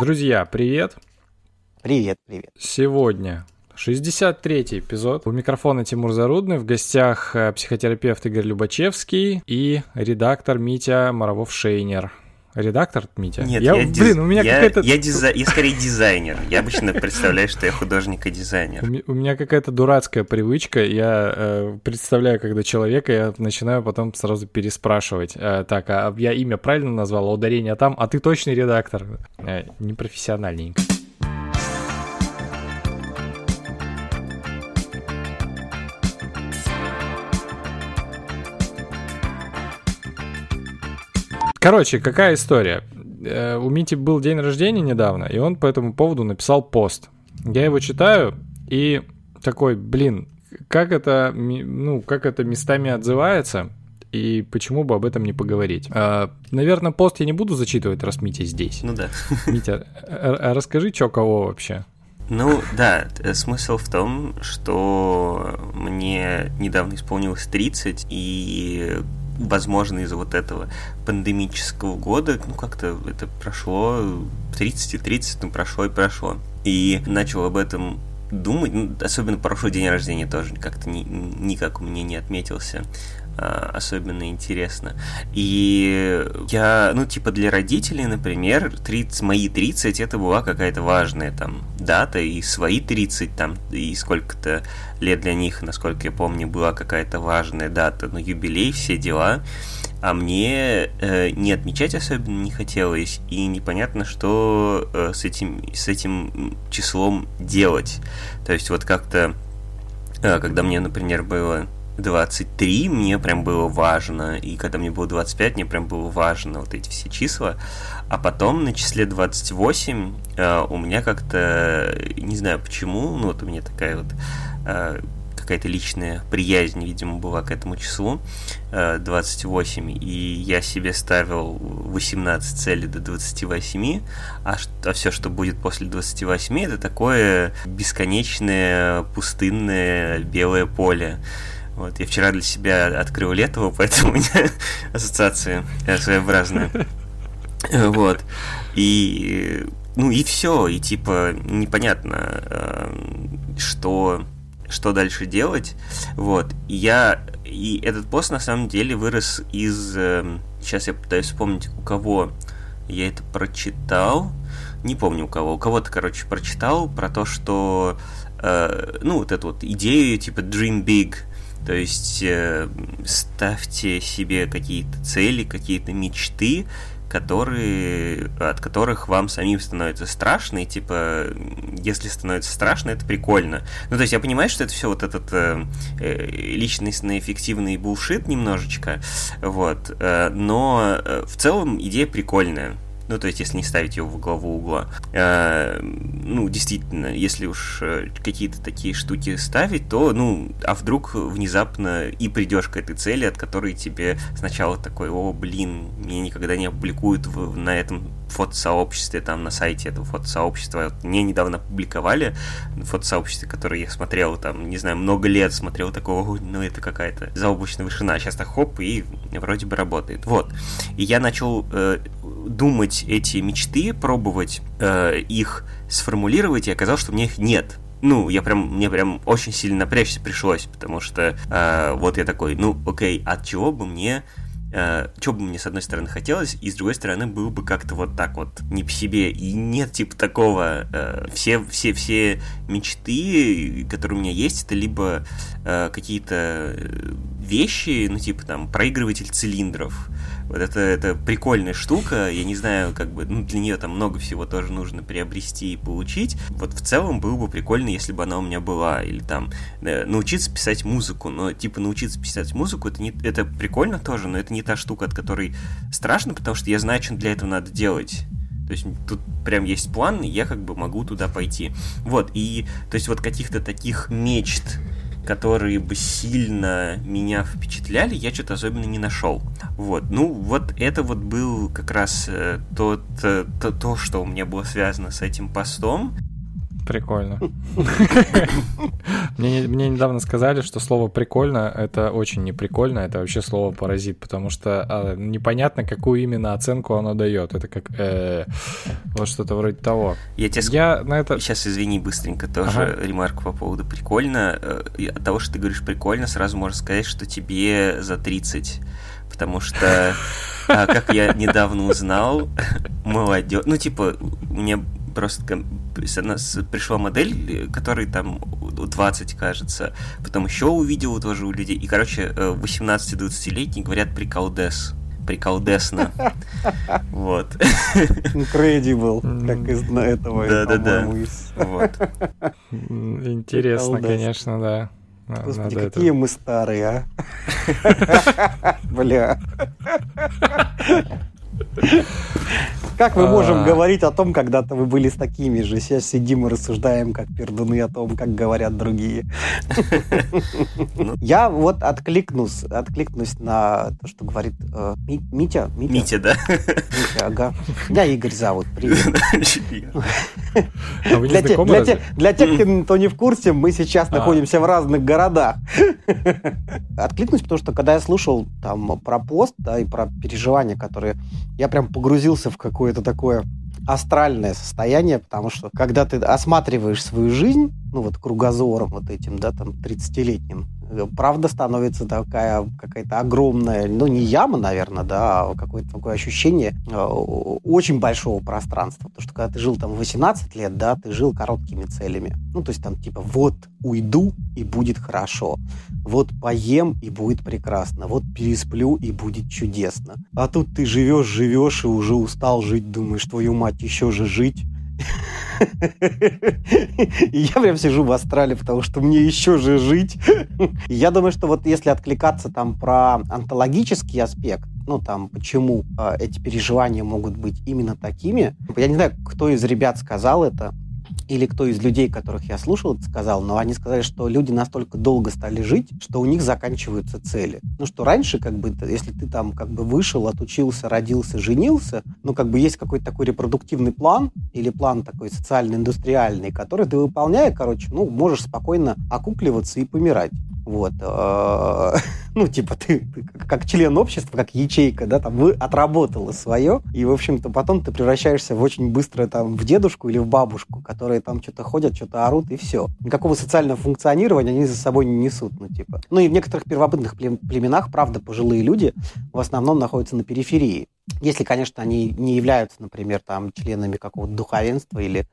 Друзья, привет! Привет, привет. Сегодня 63-й эпизод. У микрофона Тимур Зарудный, в гостях э, психотерапевт Игорь Любачевский и редактор Митя Моровов-Шейнер. Редактор, Митя? Нет, я, я, блин, диз... у меня я, какая-то... Я, дизай... я скорее дизайнер. Я обычно представляю, что я художник и дизайнер. У меня какая-то дурацкая привычка. Я э, представляю, когда человека, я начинаю потом сразу переспрашивать. Э, так, а я имя правильно назвал, а ударение там, а ты точный редактор. Э, непрофессиональненько. Короче, какая история? Э, у Мити был день рождения недавно, и он по этому поводу написал пост. Я его читаю и такой, блин, как это, ну, как это местами отзывается, и почему бы об этом не поговорить. А, наверное, пост я не буду зачитывать, раз Митя здесь. Ну да. Митя, а расскажи, что кого вообще? Ну да, смысл в том, что мне недавно исполнилось 30, и возможно, из-за вот этого пандемического года, ну, как-то это прошло 30 и 30, ну, прошло и прошло. И начал об этом думать, ну, особенно прошлый день рождения тоже как-то ни, никак у меня не отметился особенно интересно. И я, ну, типа, для родителей, например, 30, мои 30 это была какая-то важная там дата, и свои 30 там, и сколько-то лет для них, насколько я помню, была какая-то важная дата, ну, юбилей, все дела. А мне э, не отмечать особенно не хотелось, и непонятно, что э, с, этим, с этим числом делать. То есть вот как-то, э, когда мне, например, было 23 мне прям было важно, и когда мне было 25, мне прям было важно вот эти все числа. А потом на числе 28 э, у меня как-то, не знаю почему, ну вот у меня такая вот э, какая-то личная приязнь, видимо, была к этому числу, э, 28, и я себе ставил 18 целей до 28, а, а все, что будет после 28, это такое бесконечное пустынное белое поле. Вот, я вчера для себя открыл Летово, поэтому у меня ассоциация своеобразная. Вот. И ну и все, и типа непонятно, эм, что что дальше делать, вот. И я и этот пост на самом деле вырос из, сейчас эм, я пытаюсь вспомнить, у кого я это прочитал, не помню у кого, у кого-то, короче, прочитал про то, что, э, ну вот эту вот идею типа dream big, то есть э, ставьте себе какие-то цели, какие-то мечты, которые, от которых вам самим становится страшно, и типа, если становится страшно, это прикольно. Ну, то есть я понимаю, что это все вот этот э, э личностно-эффективный булшит немножечко, вот, э, но э, в целом идея прикольная. Ну, то есть, если не ставить его в главу угла. Э, ну, действительно, если уж э, какие-то такие штуки ставить, то, ну, а вдруг внезапно и придешь к этой цели, от которой тебе сначала такой, о, блин, меня никогда не опубликуют в, на этом фотосообществе, там, на сайте этого фотосообщества. Вот мне недавно опубликовали фотосообществе, которое я смотрел, там, не знаю, много лет смотрел, такого, ну, это какая-то заоблачная вышина. Сейчас так хоп, и вроде бы работает. Вот. И я начал э, думать эти мечты, пробовать э, их сформулировать, и оказалось, что у меня их нет. Ну, я прям, мне прям очень сильно напрячься пришлось, потому что э, вот я такой, ну, окей, от чего бы мне э, что бы мне с одной стороны хотелось, и с другой стороны было бы как-то вот так вот не по себе. И нет типа такого. Э, все, все, все мечты, которые у меня есть, это либо э, какие-то вещи, ну типа там проигрыватель цилиндров, вот это, это прикольная штука, я не знаю, как бы, ну, для нее там много всего тоже нужно приобрести и получить. Вот в целом было бы прикольно, если бы она у меня была, или там э, научиться писать музыку, но типа научиться писать музыку, это, не, это прикольно тоже, но это не та штука, от которой страшно, потому что я знаю, что для этого надо делать. То есть тут прям есть план, и я как бы могу туда пойти. Вот, и то есть вот каких-то таких мечт, которые бы сильно меня впечатляли, я что-то особенно не нашел. Вот, ну вот это вот был как раз э, тот, э, то, то, что у меня было связано с этим постом. Прикольно. Мне, мне недавно сказали, что слово «прикольно» — это очень неприкольно, это вообще слово «паразит», потому что а, непонятно, какую именно оценку оно дает. Это как э, вот что-то вроде того. Я тебе Я на это... Сейчас, извини, быстренько тоже ага. ремарку по поводу «прикольно». Э, от того, что ты говоришь «прикольно», сразу можно сказать, что тебе за 30 потому что, а, как я недавно узнал, молодежь, ну, типа, мне просто пришла модель, которой там 20, кажется, потом еще увидел тоже у людей, и, короче, 18-20-летние говорят приколдес приколдесно. Вот. Incredible, как из этого. Да, да, да. Вот. Интересно, конечно, да. Господи, какие это... мы старые, а? Бля. Как мы можем а. говорить о том, когда-то вы были с такими же? Сейчас сидим и рассуждаем, как пердуны, о том, как говорят другие. Ну. Я вот откликнусь, откликнусь на то, что говорит э, Митя. Митя, да. Митя, ага. Меня Игорь зовут, привет. А для, те, для, те, для тех, кто не в курсе, мы сейчас а. находимся в разных городах. Откликнусь, потому что когда я слушал там про пост, да, и про переживания, которые... Я прям погрузился в какое-то такое астральное состояние, потому что когда ты осматриваешь свою жизнь, ну вот кругозором вот этим, да, там 30-летним, правда становится такая какая-то огромная, ну не яма, наверное, да, а какое-то такое ощущение э, очень большого пространства. Потому что когда ты жил там 18 лет, да, ты жил короткими целями. Ну, то есть там типа вот уйду и будет хорошо, вот поем и будет прекрасно, вот пересплю и будет чудесно. А тут ты живешь, живешь и уже устал жить, думаешь, твою мать, еще же жить. Я прям сижу в астрале, потому что мне еще же жить. Я думаю, что вот если откликаться там про онтологический аспект, ну там, почему э, эти переживания могут быть именно такими, я не знаю, кто из ребят сказал это, или кто из людей, которых я слушал, сказал, но они сказали, что люди настолько долго стали жить, что у них заканчиваются цели. Ну что раньше, как бы, если ты там как бы вышел, отучился, родился, женился, ну как бы есть какой-то такой репродуктивный план или план такой социально-индустриальный, который ты выполняя, короче, ну можешь спокойно окукливаться и помирать. Вот. Э, ну, типа, ты, ты как член общества, как ячейка, да, там, вы отработала свое, и, в общем-то, потом ты превращаешься в очень быстро там в дедушку или в бабушку, которые там что-то ходят, что-то орут, и все. Никакого социального функционирования они за собой не несут, ну, типа. Ну, и в некоторых первобытных племенах, правда, пожилые люди в основном находятся на периферии. Если, конечно, они не являются, например, там, членами какого-то духовенства или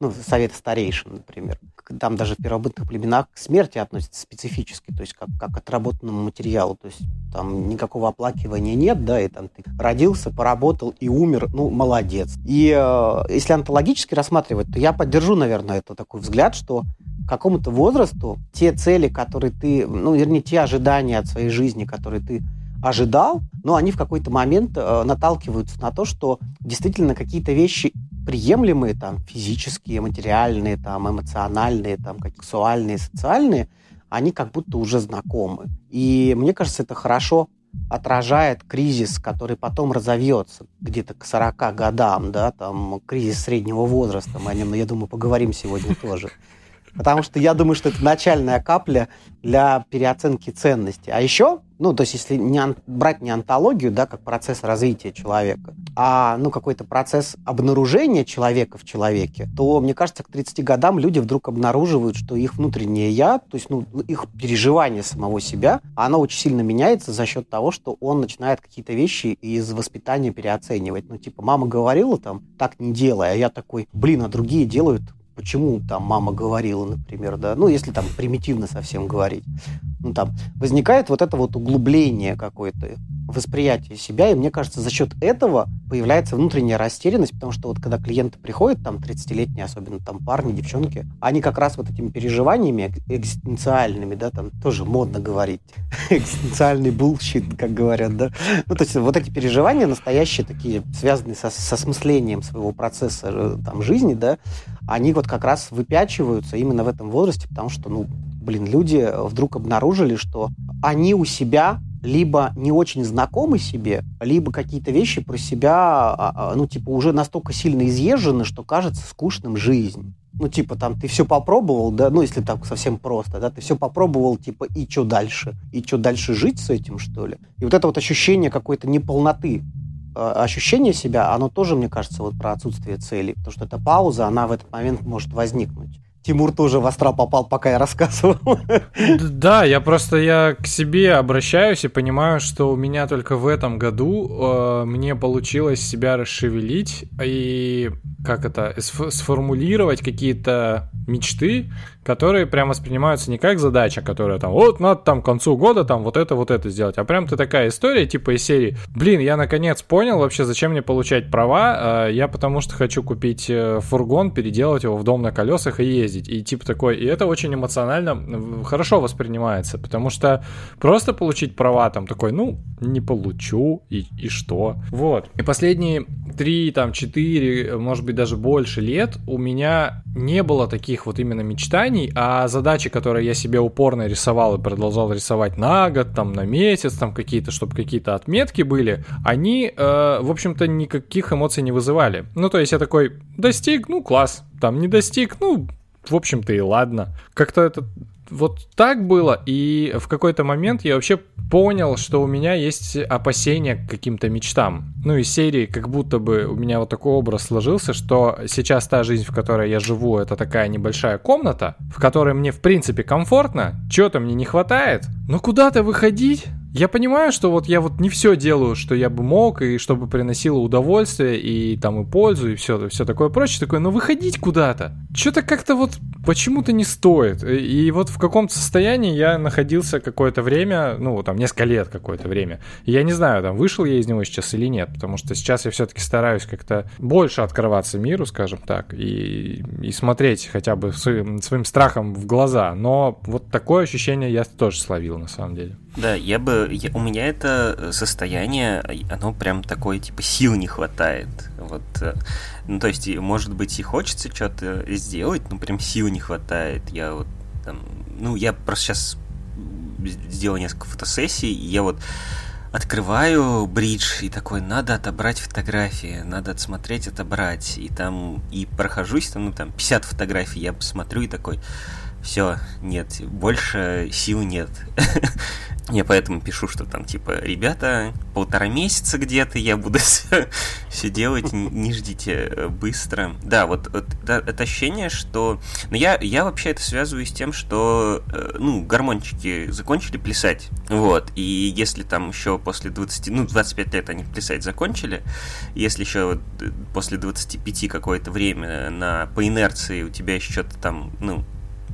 ну, совета старейшин, например. Там даже в первобытных племенах к смерти относятся специфически, то есть как, как к отработанному материалу. То есть там никакого оплакивания нет, да, и там ты родился, поработал и умер, ну, молодец. И э, если онтологически рассматривать, то я поддержу, наверное, это такой взгляд, что к какому-то возрасту те цели, которые ты, ну, вернее, те ожидания от своей жизни, которые ты ожидал, но они в какой-то момент э, наталкиваются на то, что действительно какие-то вещи приемлемые, там, физические, материальные, там, эмоциональные, там, как сексуальные, социальные, они как будто уже знакомы. И мне кажется, это хорошо отражает кризис, который потом разовьется где-то к 40 годам, да, там кризис среднего возраста, мы о нем, я думаю, поговорим сегодня тоже. Потому что я думаю, что это начальная капля для переоценки ценностей. А еще, ну, то есть если не, брать не антологию, да, как процесс развития человека, а, ну, какой-то процесс обнаружения человека в человеке, то, мне кажется, к 30 годам люди вдруг обнаруживают, что их внутреннее «я», то есть, ну, их переживание самого себя, оно очень сильно меняется за счет того, что он начинает какие-то вещи из воспитания переоценивать. Ну, типа, мама говорила там, так не делай, а я такой, блин, а другие делают почему там мама говорила, например, да, ну, если там примитивно совсем говорить, ну, там возникает вот это вот углубление какое-то, восприятие себя, и мне кажется, за счет этого появляется внутренняя растерянность, потому что вот когда клиенты приходят, там, 30-летние, особенно там парни, девчонки, они как раз вот этими переживаниями экзистенциальными, да, там тоже модно говорить, экзистенциальный bullshit, как говорят, да, ну, то есть вот эти переживания настоящие такие, связанные со, со смыслением своего процесса э, там жизни, да, они вот как раз выпячиваются именно в этом возрасте, потому что, ну, блин, люди вдруг обнаружили, что они у себя либо не очень знакомы себе, либо какие-то вещи про себя, а, а, ну, типа, уже настолько сильно изъезжены, что кажется скучным жизнь. Ну, типа, там, ты все попробовал, да, ну, если так совсем просто, да, ты все попробовал, типа, и что дальше? И что дальше жить с этим, что ли? И вот это вот ощущение какой-то неполноты, ощущение себя, оно тоже, мне кажется, вот про отсутствие цели, потому что эта пауза, она в этот момент может возникнуть. Тимур тоже в астрал попал, пока я рассказывал. Да, я просто я к себе обращаюсь и понимаю, что у меня только в этом году э, мне получилось себя расшевелить и как это сформулировать какие-то мечты, которые прям воспринимаются не как задача, которая там, вот надо там к концу года там вот это, вот это сделать, а прям ты такая история типа из серии, блин, я наконец понял вообще, зачем мне получать права, я потому что хочу купить э, фургон, переделать его в дом на колесах и ездить, и типа такой, и это очень эмоционально хорошо воспринимается, потому что просто получить права там такой, ну, не получу, и, и что, вот. И последние три, там, четыре, может быть, даже больше лет у меня не было таких вот именно мечтаний, а задачи, которые я себе упорно рисовал и продолжал рисовать на год, там, на месяц, там, какие-то, чтобы какие-то отметки были, они, э, в общем-то, никаких эмоций не вызывали. Ну, то есть я такой, достиг, ну, класс, там, не достиг, ну, в общем-то и ладно. Как-то это вот так было, и в какой-то момент я вообще понял, что у меня есть опасения к каким-то мечтам. Ну, из серии, как будто бы у меня вот такой образ сложился, что сейчас та жизнь, в которой я живу, это такая небольшая комната, в которой мне, в принципе, комфортно, чего-то мне не хватает, но куда-то выходить я понимаю, что вот я вот не все делаю, что я бы мог, и чтобы приносило удовольствие, и там и пользу, и все, все такое прочее, такое, но выходить куда-то, что-то как-то вот почему-то не стоит. И вот в каком-то состоянии я находился какое-то время, ну, там, несколько лет какое-то время. И я не знаю, там, вышел я из него сейчас или нет, потому что сейчас я все-таки стараюсь как-то больше открываться миру, скажем так, и, и смотреть хотя бы своим, своим страхом в глаза. Но вот такое ощущение я тоже словил, на самом деле. Да, я бы... Я, у меня это состояние, оно прям такое, типа, сил не хватает. Вот, э, ну, то есть, может быть, и хочется что-то сделать, но прям сил не хватает. Я вот там... Ну, я просто сейчас сделал несколько фотосессий, и я вот открываю бридж и такой, надо отобрать фотографии, надо отсмотреть, отобрать. И там, и прохожусь, там, ну, там, 50 фотографий, я посмотрю и такой, все, нет, больше сил нет. Я поэтому пишу, что там, типа, ребята, полтора месяца где-то я буду все делать, не ждите э, быстро. Да, вот, вот это, это ощущение, что... Но я, я вообще это связываю с тем, что, э, ну, гормончики закончили плясать, вот, и если там еще после 20, ну, 25 лет они плясать закончили, если еще э, после 25 какое-то время на, по инерции у тебя еще что-то там, ну,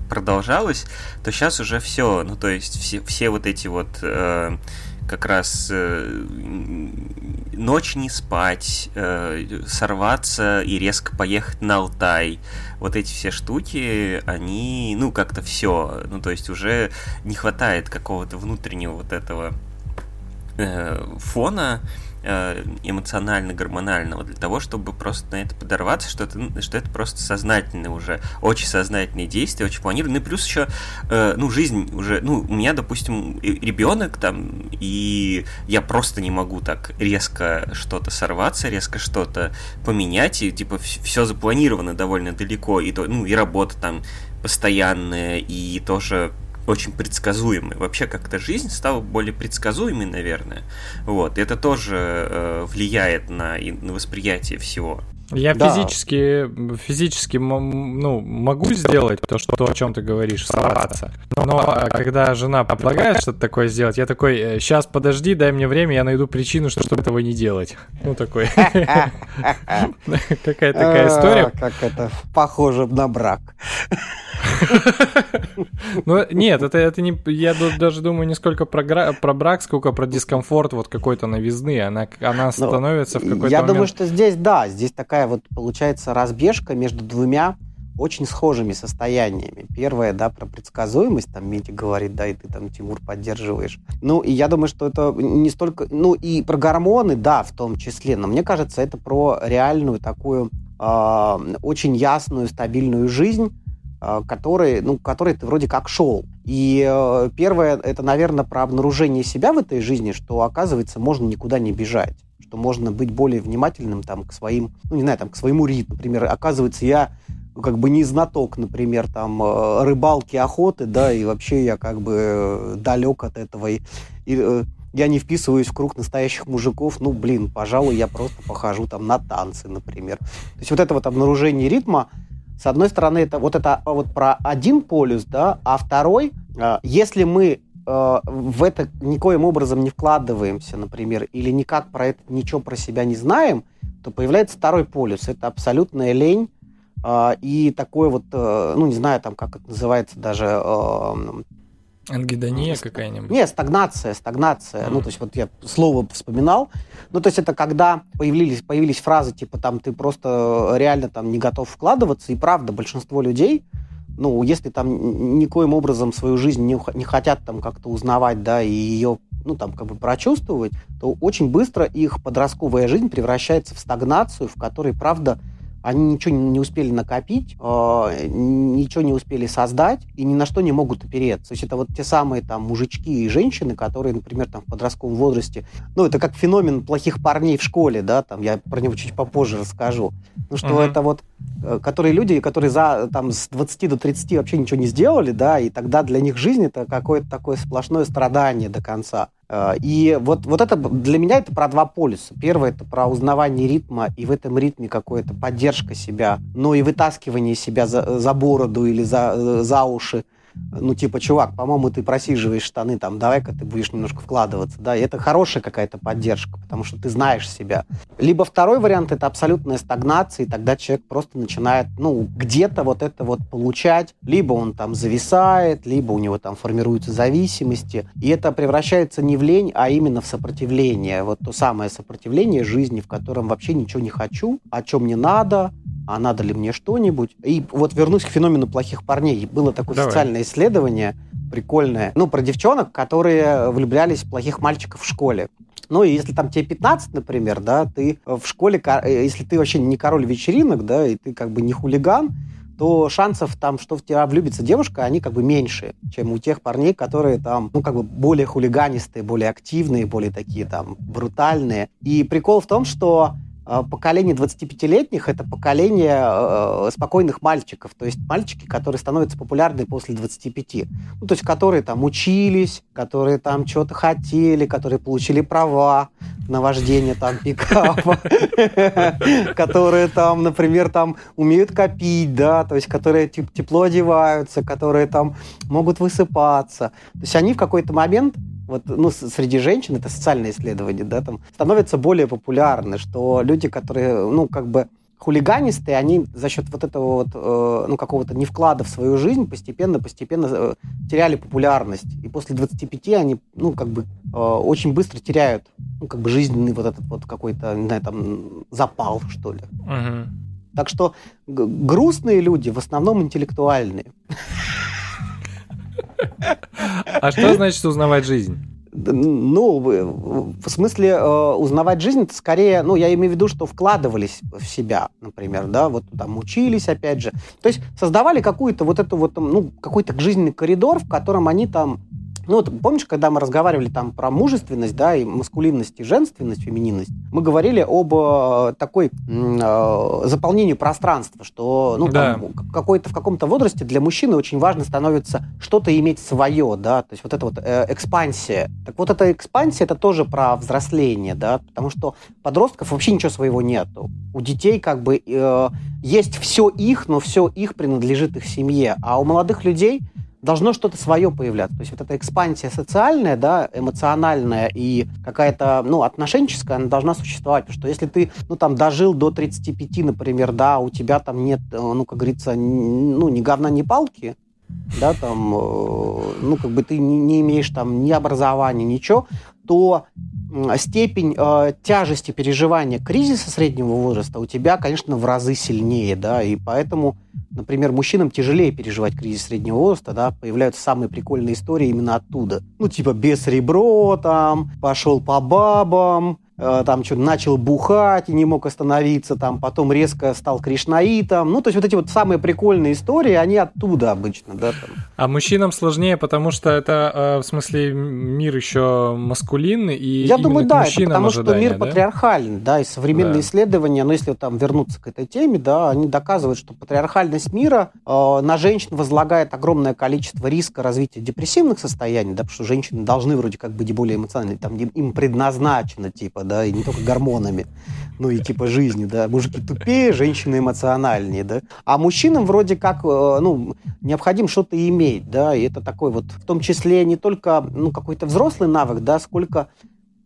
продолжалось, то сейчас уже все, ну то есть все, все вот эти вот э, как раз э, ночь не спать, э, сорваться и резко поехать на Алтай, вот эти все штуки, они, ну как-то все, ну то есть уже не хватает какого-то внутреннего вот этого э, фона, Э, эмоционально-гормонального для того, чтобы просто на это подорваться, что это, что это просто сознательные уже, очень сознательные действия, очень планированные. Плюс еще, э, ну, жизнь уже, ну, у меня, допустим, ребенок там, и я просто не могу так резко что-то сорваться, резко что-то поменять, и типа все запланировано довольно далеко, и то, ну, и работа там постоянная, и тоже очень предсказуемой. Вообще как-то жизнь стала более предсказуемой, наверное. Вот. И это тоже э, влияет на, на восприятие всего. Я да. физически, физически ну, могу сделать то, что, то, о чем ты говоришь, сорваться. Но а, когда жена предлагает что-то такое сделать, я такой, сейчас «Э, подожди, дай мне время, я найду причину, чтобы этого не делать. Ну, такой. Какая такая история. Как это похоже на брак. Ну, нет, это, это не... Я даже думаю не сколько про, про брак, сколько про дискомфорт вот какой-то новизны. Она, она ну, становится в какой-то Я думаю, что здесь, да, здесь такая вот получается разбежка между двумя очень схожими состояниями. Первое, да, про предсказуемость, там Митя говорит, да, и ты там, Тимур, поддерживаешь. Ну, и я думаю, что это не столько... Ну, и про гормоны, да, в том числе, но мне кажется, это про реальную такую э, очень ясную, стабильную жизнь, который, ну, который ты вроде как шел. И э, первое, это, наверное, про обнаружение себя в этой жизни, что, оказывается, можно никуда не бежать что можно быть более внимательным там к своим, ну не знаю, там к своему ритму. Например, оказывается, я как бы не знаток, например, там рыбалки, охоты, да, и вообще я как бы далек от этого. И, и я не вписываюсь в круг настоящих мужиков, ну, блин, пожалуй, я просто похожу там на танцы, например. То есть вот это вот обнаружение ритма, с одной стороны, это вот это вот про один полюс, да, а второй, а, если мы а, в это никоим образом не вкладываемся, например, или никак про это ничего про себя не знаем, то появляется второй полюс. Это абсолютная лень а, и такое вот, э, ну, не знаю, там, как это называется даже, Ангидония какая-нибудь? Не, стагнация, стагнация. Mm. Ну, то есть вот я слово вспоминал. Ну, то есть это когда появились, появились фразы типа там ты просто реально там не готов вкладываться. И правда, большинство людей, ну, если там никоим образом свою жизнь не, не хотят там как-то узнавать, да, и ее ну, там, как бы прочувствовать, то очень быстро их подростковая жизнь превращается в стагнацию, в которой, правда, они ничего не успели накопить, э, ничего не успели создать и ни на что не могут опереться. То есть это вот те самые там мужички и женщины, которые, например, там в подростковом возрасте, ну это как феномен плохих парней в школе, да, там я про него чуть попозже расскажу. Ну что uh-huh. это вот, э, которые люди, которые за там с 20 до 30 вообще ничего не сделали, да, и тогда для них жизнь это какое-то такое сплошное страдание до конца. Э, и вот, вот это для меня это про два полюса. Первое это про узнавание ритма, и в этом ритме какая-то поддержка себя, но и вытаскивание себя за, за бороду или за, э, за уши ну, типа, чувак, по-моему, ты просиживаешь штаны, там, давай-ка ты будешь немножко вкладываться, да, и это хорошая какая-то поддержка, потому что ты знаешь себя. Либо второй вариант — это абсолютная стагнация, и тогда человек просто начинает, ну, где-то вот это вот получать, либо он там зависает, либо у него там формируются зависимости, и это превращается не в лень, а именно в сопротивление, вот то самое сопротивление жизни, в котором вообще ничего не хочу, о чем не надо, а надо ли мне что-нибудь. И вот вернусь к феномену плохих парней. Было такое Давай. социальное исследование, прикольное, ну, про девчонок, которые влюблялись в плохих мальчиков в школе. Ну, и если там тебе 15, например, да, ты в школе, э, если ты вообще не король вечеринок, да, и ты как бы не хулиган, то шансов там, что в тебя влюбится девушка, они как бы меньше, чем у тех парней, которые там, ну, как бы более хулиганистые, более активные, более такие там брутальные. И прикол в том, что поколение 25-летних – это поколение э, спокойных мальчиков, то есть мальчики, которые становятся популярны после 25. Ну, то есть которые там учились, которые там что-то хотели, которые получили права на вождение там пикапа, которые там, например, там умеют копить, да, то есть которые тепло одеваются, которые там могут высыпаться. То есть они в какой-то момент вот, ну, среди женщин, это социальное исследование, да, там, становятся более популярны, что люди, которые, ну, как бы хулиганистые, они за счет вот этого вот, э, ну, какого-то невклада в свою жизнь постепенно-постепенно э, теряли популярность. И после 25 они, ну, как бы э, очень быстро теряют, ну, как бы жизненный вот этот вот какой-то, не знаю, там, запал, что ли. Угу. Так что грустные люди в основном интеллектуальные. А что значит узнавать жизнь? Ну, в смысле э, узнавать жизнь, это скорее, ну, я имею в виду, что вкладывались в себя, например, да, вот там учились, опять же. То есть создавали какую-то вот эту вот, ну, какой-то жизненный коридор, в котором они там ну, вот помнишь, когда мы разговаривали там про мужественность, да, и маскулинность, и женственность, фемининность, мы говорили об э, такой э, заполнении пространства, что, ну, да. какой-то в каком-то возрасте для мужчины очень важно становится что-то иметь свое, да, то есть вот это вот э, экспансия. Так вот эта экспансия, это тоже про взросление, да, потому что подростков вообще ничего своего нету. У детей как бы э, есть все их, но все их принадлежит их семье, а у молодых людей должно что-то свое появляться. То есть вот эта экспансия социальная, да, эмоциональная и какая-то, ну, отношенческая, она должна существовать. Потому что если ты, ну, там, дожил до 35, например, да, у тебя там нет, э, ну, как говорится, ну, ни говна, ни палки, да, там, э, ну, как бы ты не, не имеешь там ни образования, ничего, то степень э, тяжести переживания кризиса среднего возраста у тебя, конечно, в разы сильнее, да, и поэтому, например, мужчинам тяжелее переживать кризис среднего возраста, да, появляются самые прикольные истории именно оттуда. Ну, типа, без ребро там, пошел по бабам, там что начал бухать и не мог остановиться, там потом резко стал кришнаитом. Ну, то есть вот эти вот самые прикольные истории, они оттуда обычно, да. Там. А мужчинам сложнее, потому что это, э, в смысле, мир еще маскулинный, и Я думаю, да, это потому что мир да? патриархальный, да, и современные да. исследования, но если там вернуться к этой теме, да, они доказывают, что патриархальность мира э, на женщин возлагает огромное количество риска развития депрессивных состояний, да, потому что женщины должны вроде как быть более эмоциональны, там им предназначено, типа, да, и не только гормонами, ну и типа жизнью, да, мужики тупее, женщины эмоциональнее, да, а мужчинам вроде как, э, ну, необходимо что-то иметь, да, и это такой вот, в том числе не только, ну, какой-то взрослый навык, да, сколько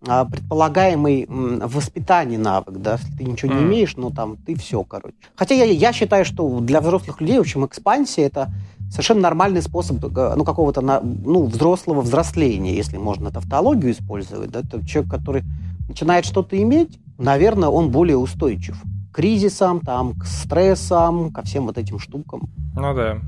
а, предполагаемый в воспитании навык, да, если ты ничего не имеешь, ну там ты все, короче. Хотя я, я считаю, что для взрослых людей, в общем, экспансия это совершенно нормальный способ э, ну, какого-то ну, взрослого взросления, если можно тавтологию использовать. Да? Это человек, который начинает что-то иметь, наверное, он более устойчив к кризисам, там, к стрессам, ко всем вот этим штукам. Ну да.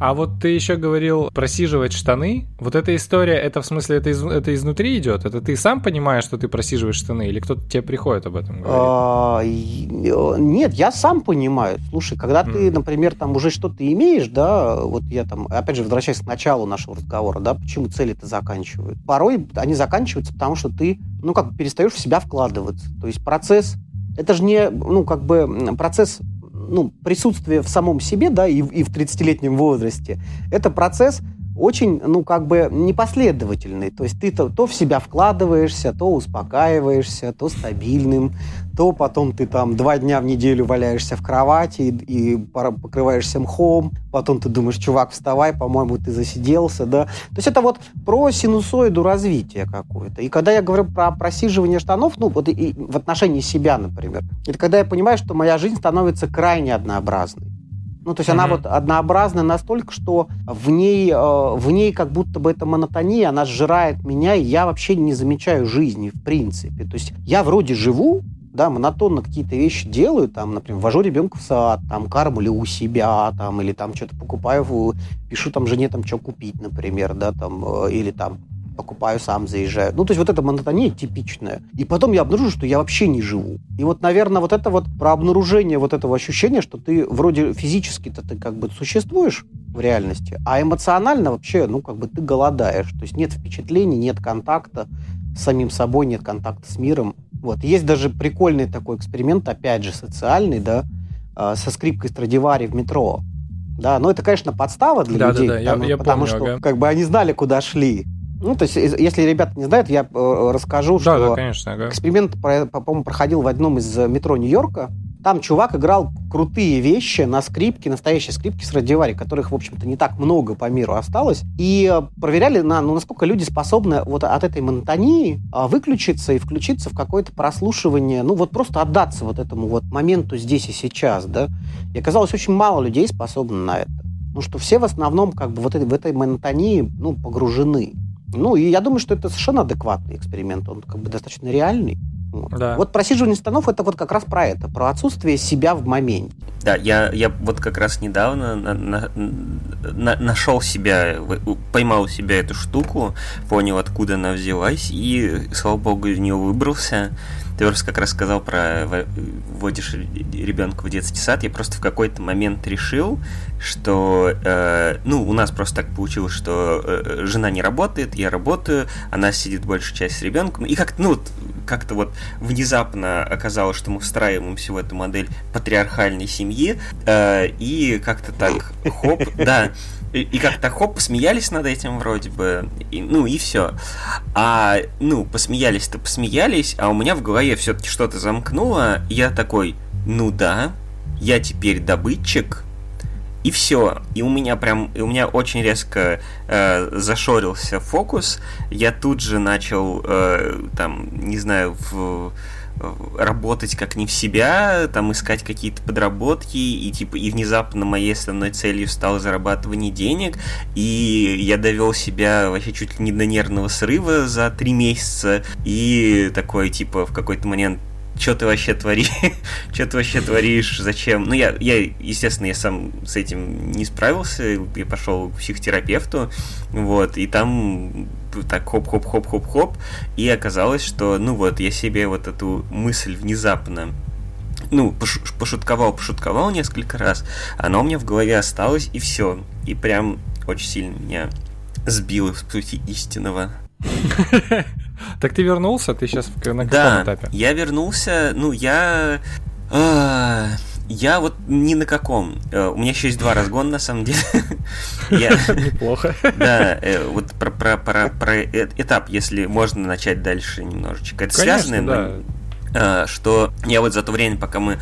А вот ты еще говорил просиживать штаны. Вот эта история, это в смысле, это, из, это изнутри идет? Это ты сам понимаешь, что ты просиживаешь штаны, или кто-то тебе приходит об этом говорить? А, нет, я сам понимаю. Слушай, когда ты, например, там уже что-то имеешь, да, вот я там, опять же, возвращаясь к началу нашего разговора, да, почему цели-то заканчивают? Порой они заканчиваются, потому что ты, ну, как перестаешь в себя вкладываться. То есть процесс, это же не, ну, как бы процесс ну, присутствие в самом себе, да, и, и в 30-летнем возрасте, это процесс очень, ну, как бы непоследовательный. То есть ты то, то в себя вкладываешься, то успокаиваешься, то стабильным, то потом ты там два дня в неделю валяешься в кровати и, и покрываешься мхом, потом ты думаешь, чувак, вставай, по-моему, ты засиделся, да. То есть это вот про синусоиду развития какое-то. И когда я говорю про просиживание штанов, ну, вот и, и в отношении себя, например, это когда я понимаю, что моя жизнь становится крайне однообразной. Ну, то есть mm-hmm. она вот однообразна настолько, что в ней, э, в ней как будто бы эта монотония, она сжирает меня, и я вообще не замечаю жизни в принципе. То есть я вроде живу, да, монотонно какие-то вещи делаю, там, например, вожу ребенка в сад, там, кормлю у себя, там, или там что-то покупаю, пишу там жене, там, что купить, например, да, там, э, или там покупаю сам, заезжаю. Ну, то есть вот эта монотония типичная. И потом я обнаружу, что я вообще не живу. И вот, наверное, вот это вот про обнаружение вот этого ощущения, что ты вроде физически-то ты как бы существуешь в реальности, а эмоционально вообще, ну, как бы ты голодаешь. То есть нет впечатлений, нет контакта с самим собой, нет контакта с миром. Вот. Есть даже прикольный такой эксперимент, опять же, социальный, да, а, со скрипкой Страдивари в метро. Да, но это, конечно, подстава для да, людей, да, да. Потому, я, я потому помню, что ага. как бы они знали, куда шли. Ну, то есть, если ребята не знают, я э, расскажу, да, что да, конечно, ага. эксперимент, по-моему, проходил в одном из э, метро Нью-Йорка. Там чувак играл крутые вещи на скрипке, настоящие скрипки с Радивари, которых, в общем-то, не так много по миру осталось. И э, проверяли, на, ну, насколько люди способны вот от этой монотонии а, выключиться и включиться в какое-то прослушивание, ну, вот просто отдаться вот этому вот моменту здесь и сейчас, да. И оказалось, очень мало людей способны на это. Ну, что все в основном как бы вот в этой монотонии, ну, погружены. Ну, и я думаю, что это совершенно адекватный эксперимент, он как бы достаточно реальный. Вот. Да. вот просиживание станов это вот как раз про это, про отсутствие себя в моменте. Да, я, я вот как раз недавно на, на, на, нашел себя, поймал у себя эту штуку, понял, откуда она взялась, и, слава богу, из нее выбрался. Ты просто как раз сказал про вводишь ребенка в детский сад. Я просто в какой-то момент решил, что э, ну, у нас просто так получилось, что э, жена не работает, я работаю, она сидит большую часть с ребенком. И как-то, ну, как-то вот внезапно оказалось, что мы встраиваемся в эту модель патриархальной семьи. Э, и как-то так, хоп, да. И, как-то хоп, посмеялись над этим вроде бы, и, ну и все. А, ну, посмеялись-то посмеялись, а у меня в голове все-таки что-то замкнуло, я такой, ну да, я теперь добытчик, и все. И у меня прям, и у меня очень резко э, зашорился фокус. Я тут же начал, э, там, не знаю, в работать как не в себя, там искать какие-то подработки, и типа и внезапно моей основной целью стало зарабатывание денег, и я довел себя вообще чуть ли не до нервного срыва за три месяца, и такой типа в какой-то момент что ты вообще творишь, что ты вообще творишь, зачем? Ну, я, я, естественно, я сам с этим не справился, я пошел к психотерапевту, вот, и там так хоп-хоп-хоп-хоп-хоп, и оказалось, что, ну вот, я себе вот эту мысль внезапно ну, пошутковал, пошутковал несколько раз, она у меня в голове осталась, и все. И прям очень сильно меня сбило в пути истинного. Так ты вернулся? Ты сейчас на каком да, этапе? я вернулся, ну, я... А, я вот ни на каком. Э, у меня еще есть два разгона, на самом деле. Неплохо. Да, э, вот про, про, про, про э, этап, если можно начать дальше немножечко. Это связано, да. что я вот за то время, пока мы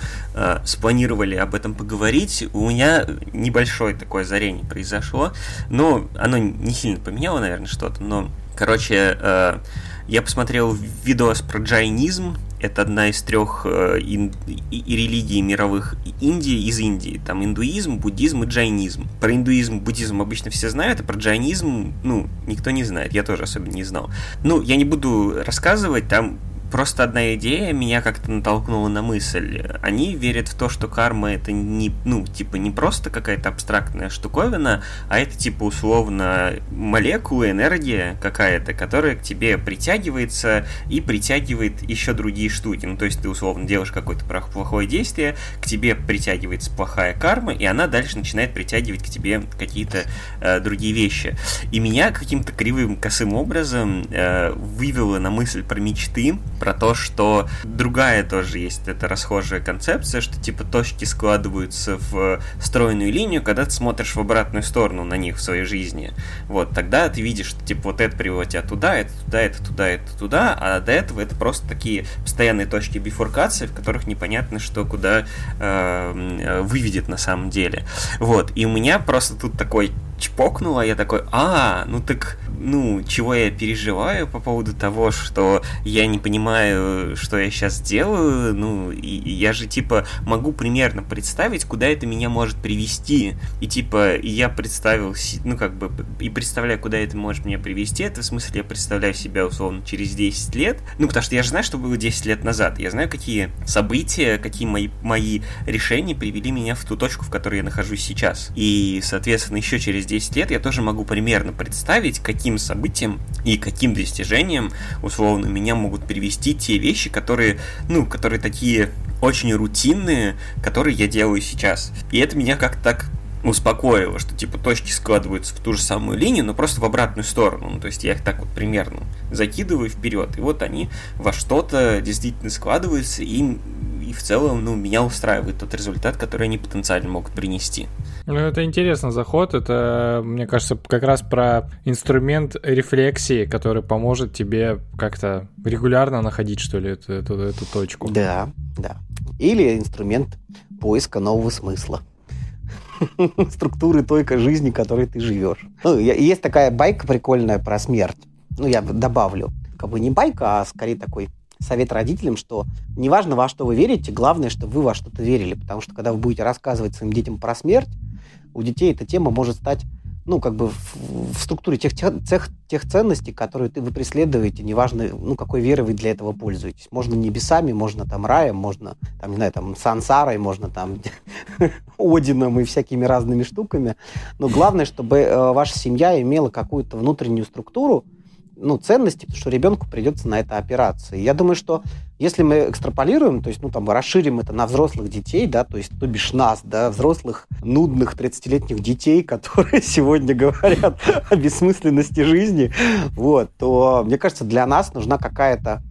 спланировали об этом поговорить, у меня небольшое такое озарение произошло. Но оно не сильно поменяло, наверное, что-то, но, короче, я посмотрел видос про джайнизм. Это одна из трех э, ин, и, религий мировых Индии из Индии. Там индуизм, буддизм и джайнизм. Про индуизм, буддизм обычно все знают, а про джайнизм, ну, никто не знает. Я тоже особенно не знал. Ну, я не буду рассказывать, там просто одна идея меня как-то натолкнула на мысль. Они верят в то, что карма это не, ну, типа, не просто какая-то абстрактная штуковина, а это, типа, условно, молекула, энергия какая-то, которая к тебе притягивается и притягивает еще другие штуки. Ну, то есть ты, условно, делаешь какое-то плохое действие, к тебе притягивается плохая карма, и она дальше начинает притягивать к тебе какие-то э, другие вещи. И меня каким-то кривым, косым образом э, вывело на мысль про мечты, про то, что другая тоже есть эта расхожая концепция, что типа точки складываются в стройную линию, когда ты смотришь в обратную сторону на них в своей жизни. Вот, тогда ты видишь, что типа вот это приводит тебя туда, это туда, это туда, это туда, а до этого это просто такие постоянные точки бифуркации, в которых непонятно, что куда э, выведет на самом деле. Вот, и у меня просто тут такой чпокнуло, я такой, а, ну так, ну, чего я переживаю по поводу того, что я не понимаю, что я сейчас делаю, ну, и, и я же, типа, могу примерно представить, куда это меня может привести, и, типа, я представил, ну, как бы, и представляю, куда это может меня привести, это в смысле, я представляю себя, условно, через 10 лет, ну, потому что я же знаю, что было 10 лет назад, я знаю, какие события, какие мои, мои решения привели меня в ту точку, в которой я нахожусь сейчас, и, соответственно, еще через 10 лет я тоже могу примерно представить, каким событиям и каким достижениям, условно, меня могут привести те вещи, которые, ну, которые такие очень рутинные, которые я делаю сейчас. И это меня как-то так успокоило, что типа точки складываются в ту же самую линию, но просто в обратную сторону. Ну, то есть я их так вот примерно закидываю вперед, и вот они во что-то действительно складываются, и и в целом, ну, меня устраивает тот результат, который они потенциально могут принести. Ну, это интересный заход. Это, мне кажется, как раз про инструмент рефлексии, который поможет тебе как-то регулярно находить, что ли, эту, эту, эту точку. Да, да. Или инструмент поиска нового смысла структуры той жизни, которой ты живешь. Ну, есть такая байка прикольная про смерть. Ну, я добавлю. Как бы не байка, а скорее такой совет родителям, что неважно, во что вы верите, главное, чтобы вы во что-то верили. Потому что когда вы будете рассказывать своим детям про смерть, у детей эта тема может стать ну, как бы в, в структуре тех, тех, тех ценностей, которые ты, вы преследуете, неважно, ну, какой верой вы для этого пользуетесь. Можно небесами, можно там раем, можно, там, не знаю, там, сансарой, можно там Одином и всякими разными штуками. Но главное, чтобы э, ваша семья имела какую-то внутреннюю структуру, ну, ценности, потому что ребенку придется на это опираться. И я думаю, что если мы экстраполируем, то есть, ну, там, расширим это на взрослых детей, да, то есть, то бишь нас, да, взрослых, нудных 30-летних детей, которые сегодня говорят о бессмысленности жизни, вот, то, мне кажется, для нас нужна какая-то,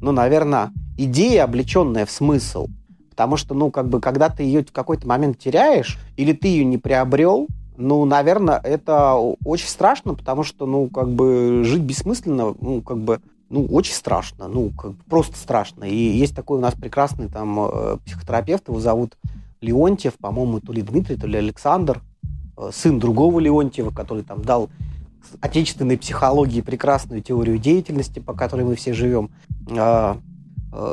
ну, наверное, идея, облеченная в смысл. Потому что, ну, как бы, когда ты ее в какой-то момент теряешь, или ты ее не приобрел, ну, наверное, это очень страшно, потому что, ну, как бы жить бессмысленно, ну, как бы, ну, очень страшно, ну, как, просто страшно. И есть такой у нас прекрасный там э, психотерапевт, его зовут Леонтьев, по-моему, то ли Дмитрий, то ли Александр, э, сын другого Леонтьева, который там дал отечественной психологии прекрасную теорию деятельности, по которой мы все живем. Э,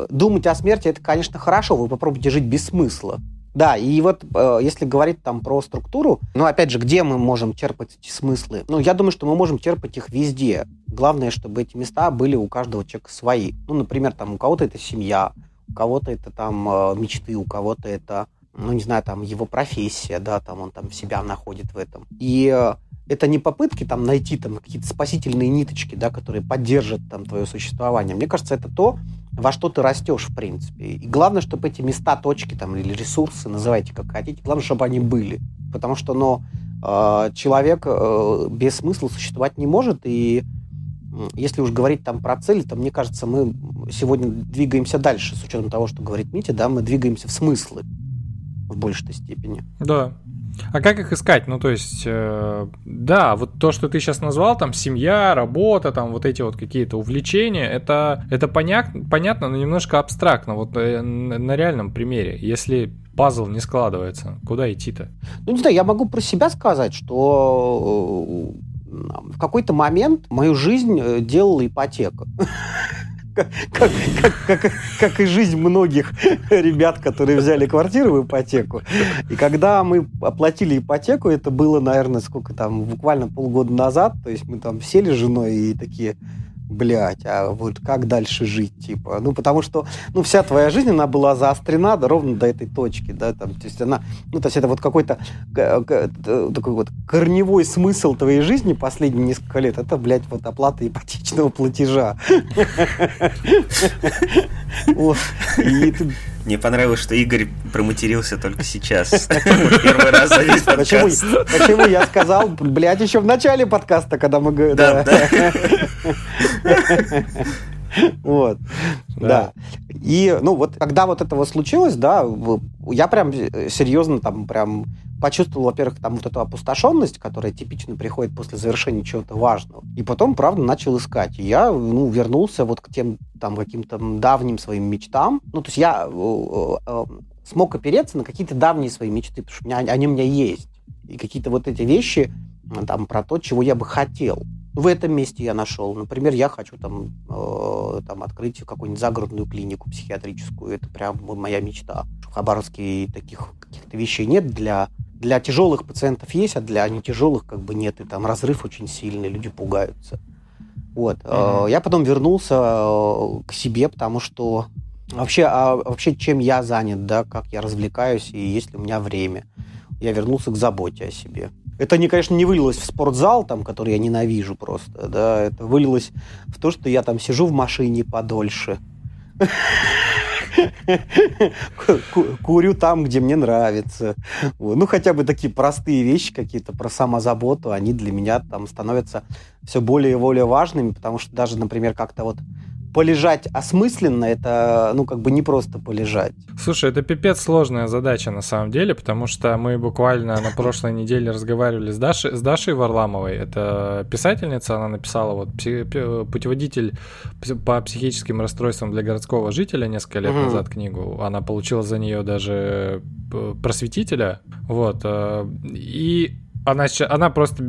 думать о смерти, это, конечно, хорошо, вы попробуйте жить без смысла. Да, и вот э, если говорить там про структуру, ну, опять же, где мы можем черпать эти смыслы? Ну, я думаю, что мы можем черпать их везде. Главное, чтобы эти места были у каждого человека свои. Ну, например, там у кого-то это семья, у кого-то это там э, мечты, у кого-то это, ну, не знаю, там его профессия, да, там он там себя находит в этом. И э, это не попытки там найти там какие-то спасительные ниточки, да, которые поддержат там твое существование. Мне кажется, это то, во что ты растешь, в принципе. И главное, чтобы эти места, точки там или ресурсы, называйте как хотите, главное, чтобы они были. Потому что, ну, человек э, без смысла существовать не может, и если уж говорить там про цели, то мне кажется, мы сегодня двигаемся дальше, с учетом того, что говорит Митя, да, мы двигаемся в смыслы в большей степени. Да, а как их искать? Ну, то есть, э, да, вот то, что ты сейчас назвал, там, семья, работа, там, вот эти вот какие-то увлечения, это, это поня- понятно, но немножко абстрактно, вот э, на реальном примере. Если пазл не складывается, куда идти-то? Ну, не знаю, я могу про себя сказать, что э, в какой-то момент мою жизнь э, делала ипотека. как, как, как, как и жизнь многих ребят, которые взяли квартиру в ипотеку. И когда мы оплатили ипотеку, это было, наверное, сколько там, буквально полгода назад, то есть мы там сели с женой и такие, блядь, а вот как дальше жить, типа, ну, потому что, ну, вся твоя жизнь, она была заострена да, ровно до этой точки, да, там, то есть она, ну, то есть это вот какой-то такой вот корневой смысл твоей жизни последние несколько лет, это, блядь, вот оплата ипотечного платежа. Мне понравилось, что Игорь проматерился только сейчас. Первый раз за весь подкаст. Почему я сказал, блядь, еще в начале подкаста, когда мы... Да, да. Вот, да. И, ну, вот, когда вот этого случилось, да, я прям серьезно там прям почувствовал, во-первых, там вот эту опустошенность, которая типично приходит после завершения чего-то важного. И потом, правда, начал искать. И я, ну, вернулся вот к тем там каким-то давним своим мечтам. Ну, то есть я э, э, смог опереться на какие-то давние свои мечты, потому что у меня, они у меня есть. И какие-то вот эти вещи там про то, чего я бы хотел. В этом месте я нашел. Например, я хочу там, э, там открыть какую-нибудь загородную клинику психиатрическую. Это прям моя мечта. В Хабаровске таких каких-то вещей нет для для тяжелых пациентов есть, а для нетяжелых как бы нет. И там разрыв очень сильный, люди пугаются. Вот. Mm-hmm. Я потом вернулся э, к себе, потому что вообще, а вообще чем я занят, да, как я развлекаюсь и есть ли у меня время. Я вернулся к заботе о себе. Это, не, конечно, не вылилось в спортзал, там, который я ненавижу просто, да, это вылилось в то, что я там сижу в машине подольше. Курю там, где мне нравится. Ну, хотя бы такие простые вещи какие-то про самозаботу, они для меня там становятся все более и более важными, потому что даже, например, как-то вот полежать осмысленно, это, ну, как бы не просто полежать. Слушай, это пипец сложная задача на самом деле, потому что мы буквально на прошлой неделе разговаривали с Дашей, с Дашей Варламовой. Это писательница, она написала вот путеводитель по психическим расстройствам для городского жителя несколько лет угу. назад книгу. Она получила за нее даже э, просветителя. Вот. Э, и она, она просто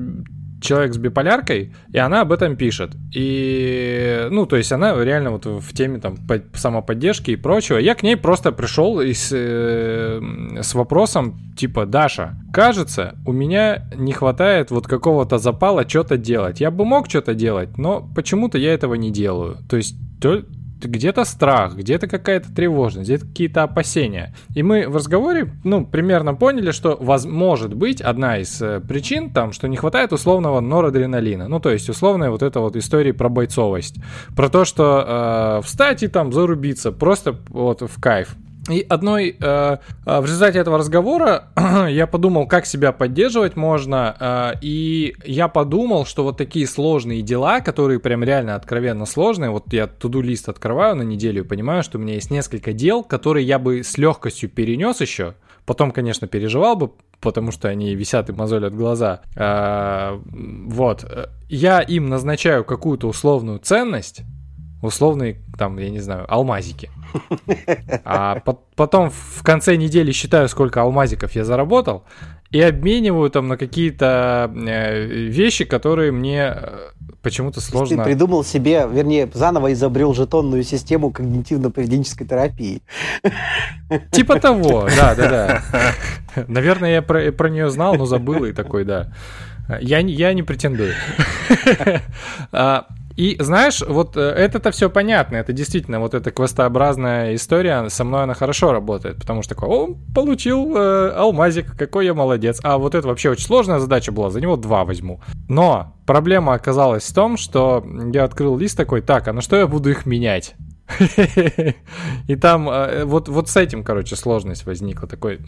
человек с биполяркой, и она об этом пишет. И, ну, то есть она реально вот в теме там самоподдержки и прочего. Я к ней просто пришел и с, э, с вопросом типа, Даша, кажется, у меня не хватает вот какого-то запала что-то делать. Я бы мог что-то делать, но почему-то я этого не делаю. То есть где-то страх, где-то какая-то тревожность, где-то какие-то опасения. И мы в разговоре, ну, примерно поняли, что воз, может быть одна из э, причин там, что не хватает условного норадреналина. Ну, то есть условная вот эта вот история про бойцовость. Про то, что э, встать и там зарубиться, просто вот в кайф. И одной, э, э, в результате этого разговора я подумал, как себя поддерживать можно, э, и я подумал, что вот такие сложные дела, которые прям реально откровенно сложные, вот я туду лист открываю на неделю и понимаю, что у меня есть несколько дел, которые я бы с легкостью перенес еще, потом, конечно, переживал бы, потому что они висят и мозолят глаза. Э, вот, я им назначаю какую-то условную ценность, условные, там, я не знаю, алмазики. А потом в конце недели считаю, сколько алмазиков я заработал, и обмениваю там на какие-то э, вещи, которые мне э, почему-то сложно... Ты придумал себе, вернее, заново изобрел жетонную систему когнитивно-поведенческой терапии. Типа того, да, да, да. Наверное, я про, про нее знал, но забыл и такой, да. Я, я не претендую. И знаешь, вот э, это-то все понятно, это действительно вот эта квестообразная история, со мной она хорошо работает, потому что такой, о, получил э, алмазик, какой я молодец. А вот это вообще очень сложная задача была, за него два возьму. Но проблема оказалась в том, что я открыл лист такой, так, а на что я буду их менять? И там э, вот, вот с этим, короче, сложность возникла. Такой,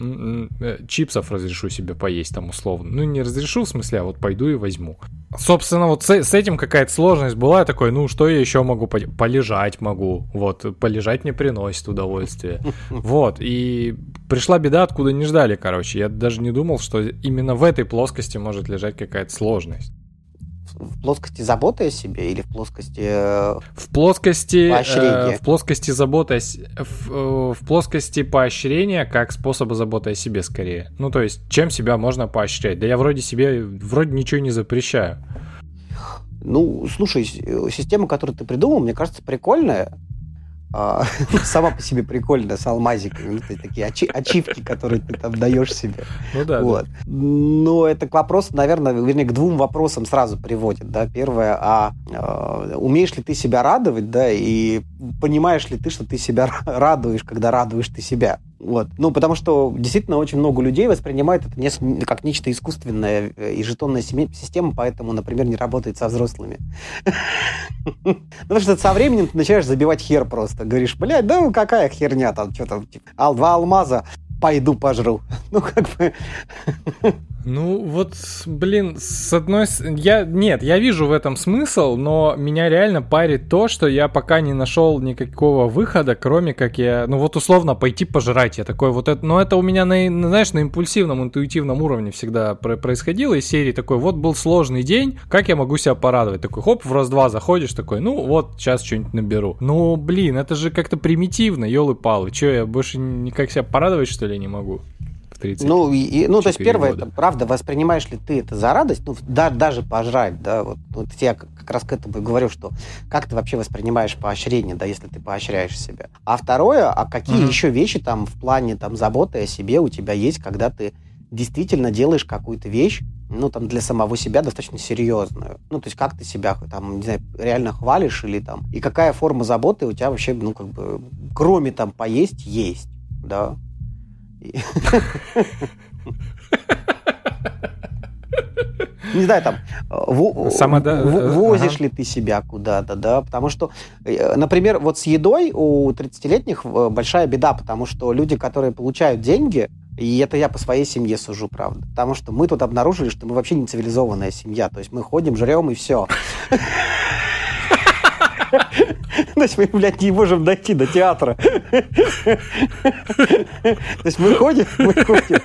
э, чипсов разрешу себе поесть там условно. Ну, не разрешу, в смысле, а вот пойду и возьму. Собственно, вот с, с этим какая-то сложность была. Я такой, ну, что я еще могу? Полежать могу. Вот, полежать мне приносит удовольствие. Вот, и пришла беда, откуда не ждали, короче. Я даже не думал, что именно в этой плоскости может лежать какая-то сложность в плоскости заботы о себе или в плоскости э, в плоскости поощрения? Э, в плоскости заботы в, э, в плоскости поощрения как способа заботы о себе скорее. Ну то есть чем себя можно поощрять? Да я вроде себе вроде ничего не запрещаю. Ну, слушай, система, которую ты придумал, мне кажется, прикольная. А, сама по себе прикольная, с алмазиками, ну, такие ачи ачивки, которые ты там даешь себе. Ну да, вот. да. Но это к вопросу, наверное, вернее, к двум вопросам сразу приводит, да. Первое, а, а умеешь ли ты себя радовать, да, и понимаешь ли ты, что ты себя радуешь, когда радуешь ты себя? Вот. Ну, потому что действительно очень много людей воспринимают это не, как нечто искусственное э, и жетонная система, поэтому, например, не работает со взрослыми. Потому что со временем ты начинаешь забивать хер просто. Говоришь, блядь, да какая херня там, что там, типа, два алмаза, пойду пожру. Ну, как бы... Ну, вот, блин, с одной... Я... Нет, я вижу в этом смысл, но меня реально парит то, что я пока не нашел никакого выхода, кроме как я... Ну, вот условно пойти пожрать. Я такой вот это... Но это у меня, на, знаешь, на импульсивном, интуитивном уровне всегда происходило из серии такой, вот был сложный день, как я могу себя порадовать? Такой, хоп, в раз-два заходишь, такой, ну, вот, сейчас что-нибудь наберу. Ну, блин, это же как-то примитивно, елы-палы. Че, я больше никак себя порадовать, что ли, не могу? 30. Ну, и, ну то есть первое, это, правда, воспринимаешь ли ты это за радость, ну, да, даже пожрать, да, вот, вот я как раз к этому и говорю, что как ты вообще воспринимаешь поощрение, да, если ты поощряешь себя. А второе, а какие mm-hmm. еще вещи там в плане там заботы о себе у тебя есть, когда ты действительно делаешь какую-то вещь, ну, там, для самого себя достаточно серьезную. Ну, то есть, как ты себя, там, не знаю, реально хвалишь или там... И какая форма заботы у тебя вообще, ну, как бы, кроме там поесть, есть, да? Не знаю, там, в, возишь ли ты себя куда-то, да, потому что, э, например, вот с едой у 30-летних э, большая беда, потому что люди, которые получают деньги, и это я по своей семье сужу, правда, потому что мы тут обнаружили, что мы вообще не цивилизованная семья, то есть мы ходим, жрем и все. То есть мы, блядь, не можем дойти до театра. То есть мы ходим, мы ходим.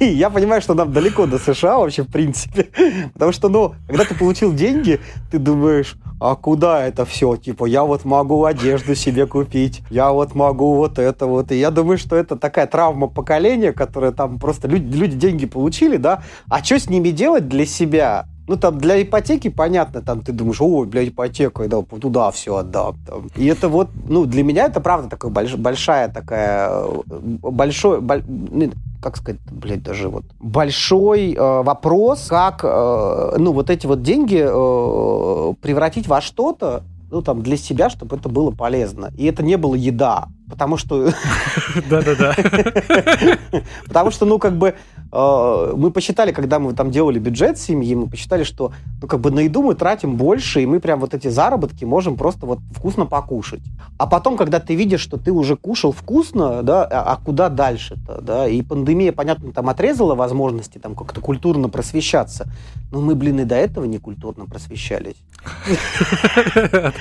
И я понимаю, что нам далеко до США вообще, в принципе. Потому что, ну, когда ты получил деньги, ты думаешь, а куда это все? Типа, я вот могу одежду себе купить, я вот могу вот это вот. И я думаю, что это такая травма поколения, которая там просто люди, люди деньги получили, да, а что с ними делать для себя? Ну, там, для ипотеки, понятно, там, ты думаешь, ой, для ипотеки, да, туда все отдам. Там. И это вот, ну, для меня это, правда, такая больш, большая такая, э, большой, боль, ну, как сказать, блядь, даже вот, большой э, вопрос, как, э, ну, вот эти вот деньги э, превратить во что-то, ну, там, для себя, чтобы это было полезно. И это не было еда, потому что... Да-да-да. Потому что, ну, как бы, э, мы посчитали, когда мы там делали бюджет семьи, мы посчитали, что, ну, как бы на еду мы тратим больше, и мы прям вот эти заработки можем просто вот вкусно покушать. А потом, когда ты видишь, что ты уже кушал вкусно, да, а, а куда дальше-то, да, и пандемия, понятно, там отрезала возможности там как-то культурно просвещаться, но мы, блин, и до этого не культурно просвещались.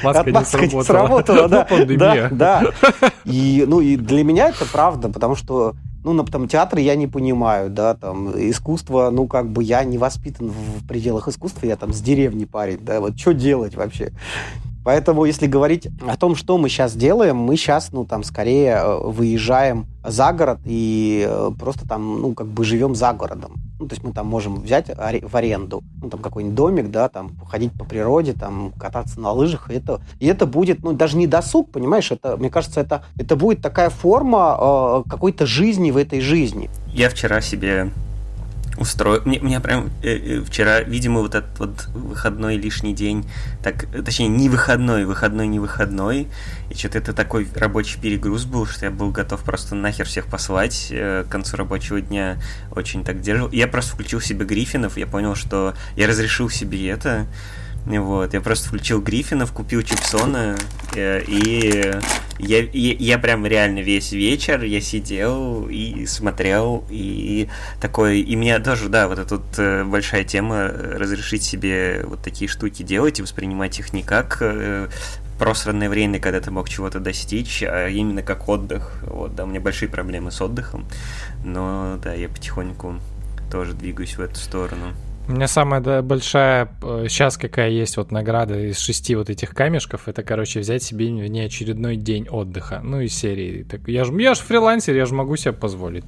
Отмазка не сработала. да. Да, да. И, ну, и для меня это правда, потому что ну, на там, театр я не понимаю, да, там, искусство, ну, как бы я не воспитан в пределах искусства, я там с деревни парень, да, вот что делать вообще? Поэтому, если говорить о том, что мы сейчас делаем, мы сейчас, ну, там, скорее э, выезжаем за город и э, просто там, ну, как бы живем за городом. Ну, то есть мы там можем взять в аренду, ну, там, какой-нибудь домик, да, там, ходить по природе, там, кататься на лыжах, и это, и это будет, ну, даже не досуг, понимаешь, это, мне кажется, это, это будет такая форма э, какой-то жизни в этой жизни. Я вчера себе устроил. Мне, мне прям э, э, вчера, видимо, вот этот вот выходной лишний день, так, точнее, не выходной, выходной, не выходной, и что-то это такой рабочий перегруз был, что я был готов просто нахер всех послать э, к концу рабочего дня, очень так держал. Я просто включил себе Гриффинов, я понял, что я разрешил себе это, вот, я просто включил Гриффинов, купил Чипсона, э, и я, я, я прям реально весь вечер я сидел и смотрел, и такой, и меня тоже, да, вот эта вот э, большая тема разрешить себе вот такие штуки делать и воспринимать их не как э, просранное время, когда ты мог чего-то достичь, а именно как отдых. Вот, да, у меня большие проблемы с отдыхом, но да, я потихоньку тоже двигаюсь в эту сторону. У меня самая большая сейчас какая есть вот награда из шести вот этих камешков, это, короче, взять себе неочередной день отдыха. Ну, из серии. Так, я же я ж фрилансер, я же могу себе позволить.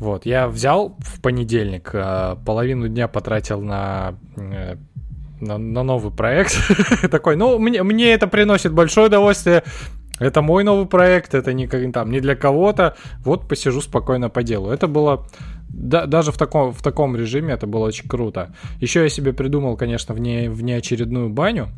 Вот, я взял в понедельник, э, половину дня потратил на э, на, на новый проект. Такой, ну, мне, мне это приносит большое удовольствие. Это мой новый проект, это не, там, не для кого-то. Вот посижу спокойно по делу. Это было да, даже в таком, в таком режиме это было очень круто. Еще я себе придумал, конечно, в, не, в неочередную баню.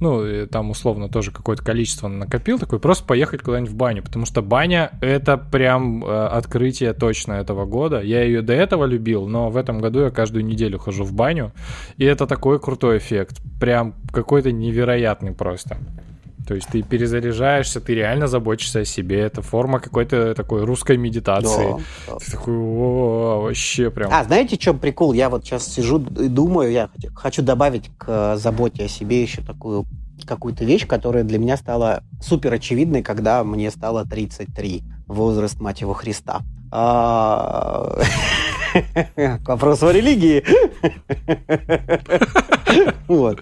Ну, там условно тоже какое-то количество накопил, такой просто поехать куда-нибудь в баню. Потому что баня это прям э, открытие точно этого года. Я ее до этого любил, но в этом году я каждую неделю хожу в баню. И это такой крутой эффект. Прям какой-то невероятный просто. То есть ты перезаряжаешься, ты реально заботишься о себе. Это форма какой-то такой русской медитации. Да, Ты такой, о, вообще прям. А, знаете, в чем прикол? Я вот сейчас сижу и думаю, я хочу добавить к заботе о себе еще такую какую-то вещь, которая для меня стала супер очевидной, когда мне стало 33, возраст, мать его, Христа. А, к вопросу о религии. Вот.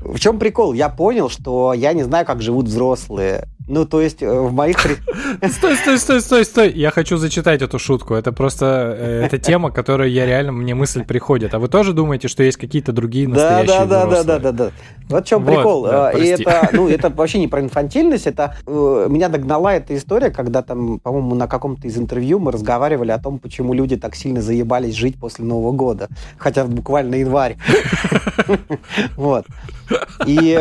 В чем прикол? Я понял, что я не знаю, как живут взрослые. Ну, то есть э, в моих... Стой, стой, стой, стой, стой. Я хочу зачитать эту шутку. Это просто... Э, это тема, которая я реально... Мне мысль приходит. А вы тоже думаете, что есть какие-то другие настоящие да, да, да, да, да, да. Вот в чем прикол. Да, и это, ну, это вообще не про инфантильность. Это э, меня догнала эта история, когда там, по-моему, на каком-то из интервью мы разговаривали о том, почему люди так сильно заебались жить после Нового года. Хотя буквально январь. Вот. И,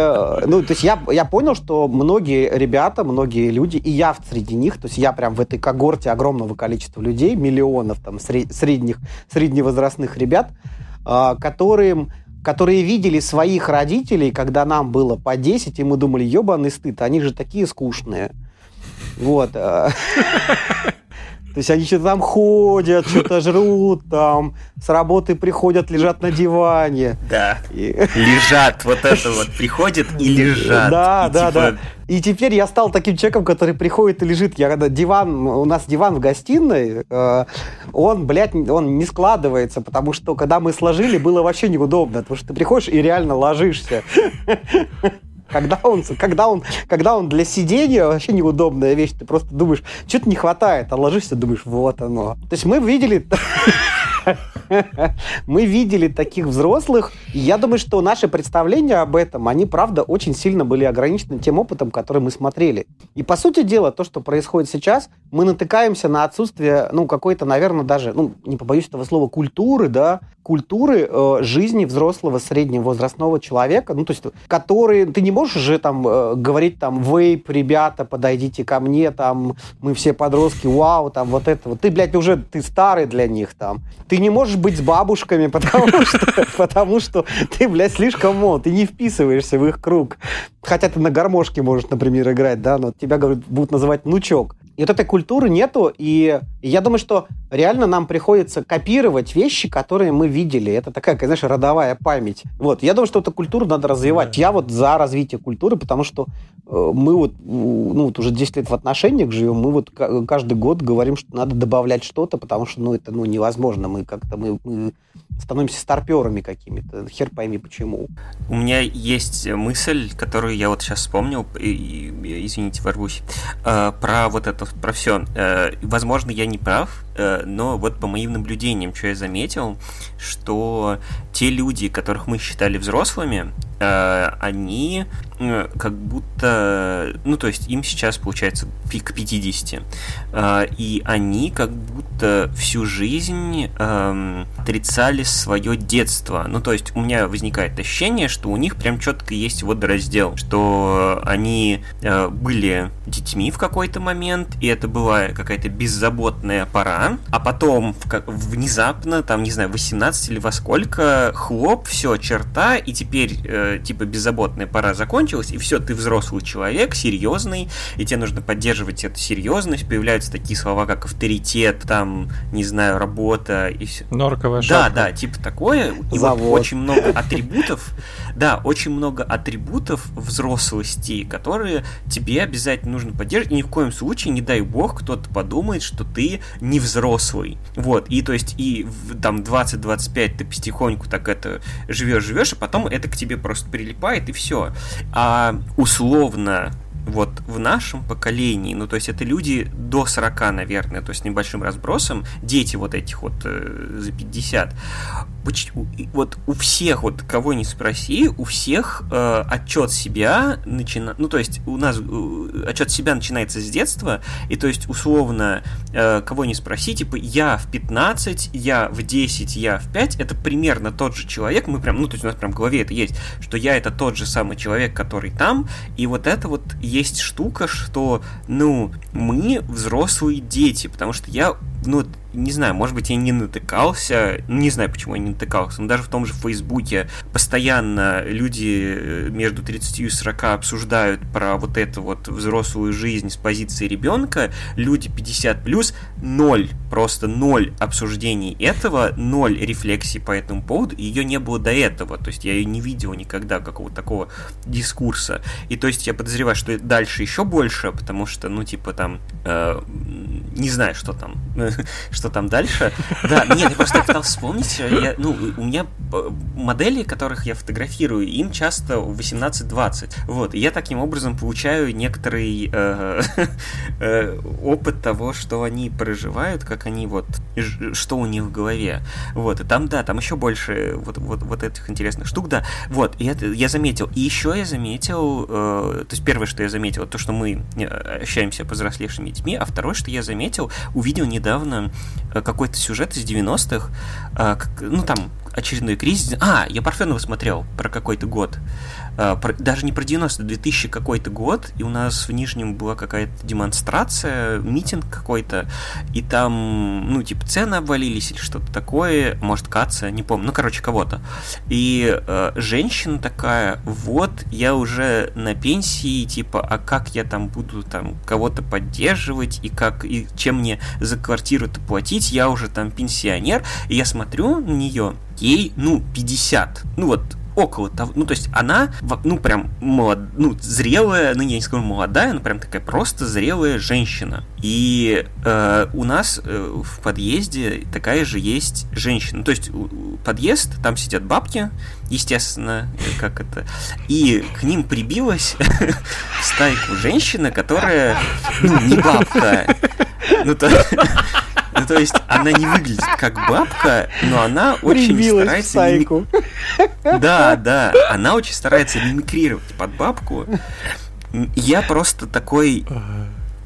ну, то есть я, я понял, что многие ребята, многие люди, и я среди них, то есть я прям в этой когорте огромного количества людей, миллионов там средних, средневозрастных ребят, а, которые которые видели своих родителей, когда нам было по 10, и мы думали, ебаный стыд, они же такие скучные. Вот. То есть они что-то там ходят, что-то жрут, там с работы приходят, лежат на диване. Да. И... Лежат, вот это вот, приходят и лежат. Да, и да, типа... да. И теперь я стал таким человеком, который приходит и лежит. Я когда диван, у нас диван в гостиной, э, он, блядь, он не складывается, потому что когда мы сложили, было вообще неудобно, потому что ты приходишь и реально ложишься. Когда он, когда, он, когда он для сидения вообще неудобная вещь, ты просто думаешь, что-то не хватает, а ложишься, думаешь, вот оно. То есть мы видели мы видели таких взрослых, и я думаю, что наши представления об этом, они, правда, очень сильно были ограничены тем опытом, который мы смотрели. И, по сути дела, то, что происходит сейчас, мы натыкаемся на отсутствие, ну, какой-то, наверное, даже, ну, не побоюсь этого слова, культуры, да, культуры э, жизни взрослого средневозрастного человека, ну, то есть, который, ты не можешь же там э, говорить там, вейп, ребята, подойдите ко мне, там, мы все подростки, вау, там, вот это вот. Ты, блядь, уже, ты старый для них там. Ты не можешь быть с бабушками, потому что, потому что ты, блядь, слишком мол, ты не вписываешься в их круг. Хотя ты на гармошке можешь, например, играть, да, но тебя, говорят, будут называть внучок. И вот этой культуры нету, и я думаю, что реально нам приходится копировать вещи, которые мы видели. Это такая, знаешь, родовая память. Вот, я думаю, что эту культуру надо развивать. Я вот за развитие культуры, потому что мы вот, ну, вот уже 10 лет в отношениях живем, мы вот каждый год говорим, что надо добавлять что-то, потому что, ну, это, ну, невозможно. Мы как-то, мы, мы становимся старперами какими-то. Хер пойми почему. У меня есть мысль, которую я вот сейчас вспомнил, и, и, извините, ворвусь, э, про вот это, про все. Э, возможно, я не прав, э, но вот по моим наблюдениям, что я заметил, что те люди, которых мы считали взрослыми, э, они э, как будто, ну, то есть им сейчас, получается, к 50, э, и они как будто всю жизнь э, отрицали свое детство. Ну, то есть у меня возникает ощущение, что у них прям четко есть водораздел, что они э, были детьми в какой-то момент, и это была какая-то беззаботная пора, а потом внезапно, там, не знаю, 18 или во сколько, хлоп, все, черта, и теперь, э, типа, беззаботная пора закончилась, и все, ты взрослый человек, серьезный, и тебе нужно поддерживать эту серьезность, появляются такие слова, как авторитет, там, не знаю, работа и все. Норковая шапка. Да, да, типа такое. И вот очень много атрибутов, да, очень много атрибутов взрослости, которые тебе обязательно нужно поддерживать, и ни в коем случае, не дай бог, кто-то подумает, что ты не взрослый. Вот, и то есть, и там 20-25 ты потихоньку так это живешь-живешь, а потом это к тебе просто прилипает, и все. А условно вот в нашем поколении, ну, то есть это люди до 40, наверное, то есть небольшим разбросом, дети вот этих вот э, за 50, вот у всех, вот кого не спроси, у всех э, отчет себя начинает, ну, то есть у нас э, отчет себя начинается с детства, и то есть условно, э, кого не спроси, типа, я в 15, я в 10, я в 5, это примерно тот же человек, мы прям, ну, то есть у нас прям в голове это есть, что я это тот же самый человек, который там, и вот это вот есть штука, что, ну, мы взрослые дети, потому что я, ну, не знаю, может быть, я не натыкался, не знаю, почему я не натыкался, но даже в том же Фейсбуке постоянно люди э, между 30 и 40 обсуждают про вот эту вот взрослую жизнь с позиции ребенка, люди 50 плюс, ноль, просто ноль обсуждений этого, ноль рефлексий по этому поводу, ее не было до этого, то есть я ее не видел никогда, какого-то такого дискурса, и то есть я подозреваю, что дальше еще больше, потому что, ну, типа там, э, не знаю, что там, что там дальше. Да, нет, я просто пытался вспомнить. Я, ну, у меня э, модели, которых я фотографирую, им часто 18-20. Вот, и я таким образом получаю некоторый э, э, опыт того, что они проживают, как они вот, что у них в голове. Вот, и там, да, там еще больше вот, вот, вот этих интересных штук, да. Вот, и это я заметил. И еще я заметил, э, то есть первое, что я заметил, то, что мы э, общаемся повзрослевшими детьми, а второе, что я заметил, увидел недавно Э, какой-то сюжет из 90-х, э, ну там очередной кризис. А, я Парфенова смотрел про какой-то год. Про, даже не про 90 2000 какой-то год, и у нас в Нижнем была какая-то демонстрация, митинг какой-то, и там, ну, типа, цены обвалились или что-то такое, может, Каца, не помню, ну, короче, кого-то. И э, женщина такая, вот, я уже на пенсии, типа, а как я там буду там кого-то поддерживать, и как, и чем мне за квартиру-то платить, я уже там пенсионер, и я смотрю на нее, ей, ну, 50, ну, вот, около того, ну, то есть она, ну, прям молод, ну, зрелая, ну, я не скажу молодая, но прям такая просто зрелая женщина. И э, у нас э, в подъезде такая же есть женщина. То есть подъезд, там сидят бабки, естественно, как это, и к ним прибилась стайку женщина, которая, ну, не бабка, ну, то, ну, то есть она не выглядит как бабка, но она очень Прибилась старается... Мимик... Да, да, она очень старается мимикрировать под бабку. Я просто такой...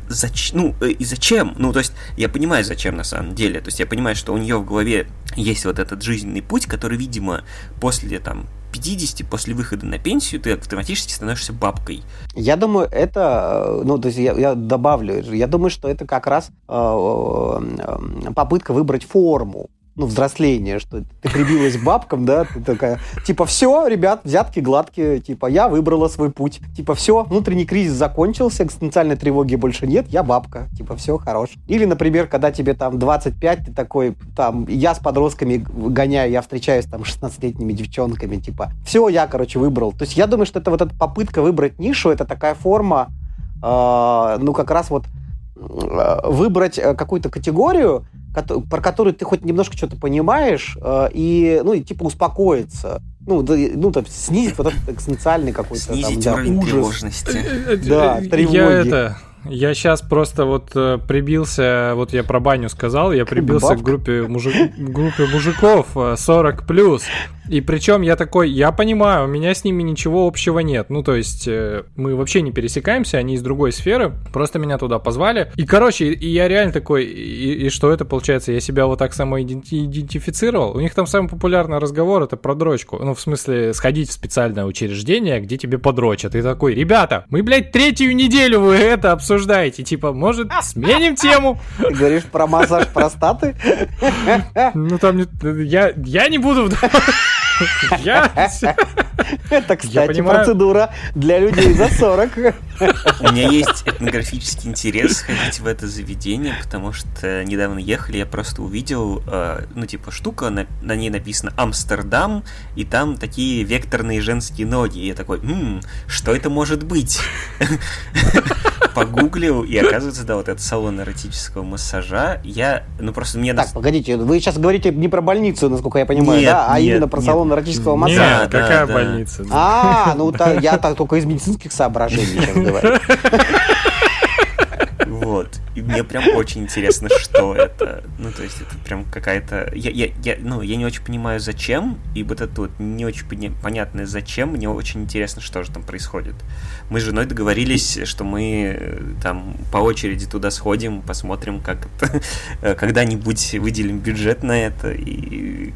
Зач... Ну, э, и зачем? Ну, то есть, я понимаю, зачем на самом деле. То есть, я понимаю, что у нее в голове есть вот этот жизненный путь, который, видимо, после там 50 после выхода на пенсию ты автоматически становишься бабкой. Я думаю, это, э, ну, то есть я, я добавлю, я думаю, что это как раз э, э, попытка выбрать форму ну, взросление, что ты прибилась бабкам, да, ты такая, типа, все, ребят, взятки гладкие, типа, я выбрала свой путь, типа, все, внутренний кризис закончился, экзистенциальной тревоги больше нет, я бабка, типа, все, хорош. Или, например, когда тебе там 25, ты такой, там, я с подростками гоняю, я встречаюсь там с 16-летними девчонками, типа, все, я, короче, выбрал. То есть я думаю, что это вот эта попытка выбрать нишу, это такая форма, э, ну, как раз вот э, выбрать э, какую-то категорию, про которую ты хоть немножко что-то понимаешь, э, и, ну, и типа успокоиться. Ну, да, ну, там, снизить вот этот экзистенциальный какой-то Снизить там, уровень да, ужас. тревожности. Да, тревоги. Я это... Я сейчас просто вот э, прибился, вот я про баню сказал, я прибился к группе, мужик, группе мужиков 40 э, плюс. И причем я такой, я понимаю, у меня с ними ничего общего нет. Ну, то есть, э, мы вообще не пересекаемся, они из другой сферы. Просто меня туда позвали. И, короче, и я реально такой, и, и что это получается? Я себя вот так самоидентифицировал. У них там самый популярный разговор это про дрочку. Ну, в смысле, сходить в специальное учреждение, где тебе подрочат. И такой, ребята, мы, блядь, третью неделю вы это обсуждаете. Типа, может, сменим тему? Ты говоришь про массаж простаты? Ну, там, я, я не буду Я... Это, кстати, процедура для людей за 40. У меня есть этнографический интерес сходить в это заведение, потому что недавно ехали, я просто увидел, э, ну, типа, штука, на, на ней написано Амстердам, и там такие векторные женские ноги. И я такой, м-м, что это может быть? Погуглил, и оказывается, да, вот этот салон эротического массажа. Я, ну, просто мне... Так, погодите, вы сейчас говорите не про больницу, насколько я понимаю, нет, да, а нет, именно про нет. салон эротического массажа. Нет, какая да, больница? А, ну, я так только из медицинских соображений сейчас говорю. Вот. И мне прям очень интересно, что это. Ну, то есть, это прям какая-то. Я, я, я, ну, я не очень понимаю, зачем. И вот это вот не очень понятное зачем. Мне очень интересно, что же там происходит. Мы с женой договорились, что мы э, там по очереди туда сходим, посмотрим, как это. Э, когда-нибудь выделим бюджет на это и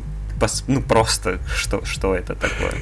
ну просто что, что это такое.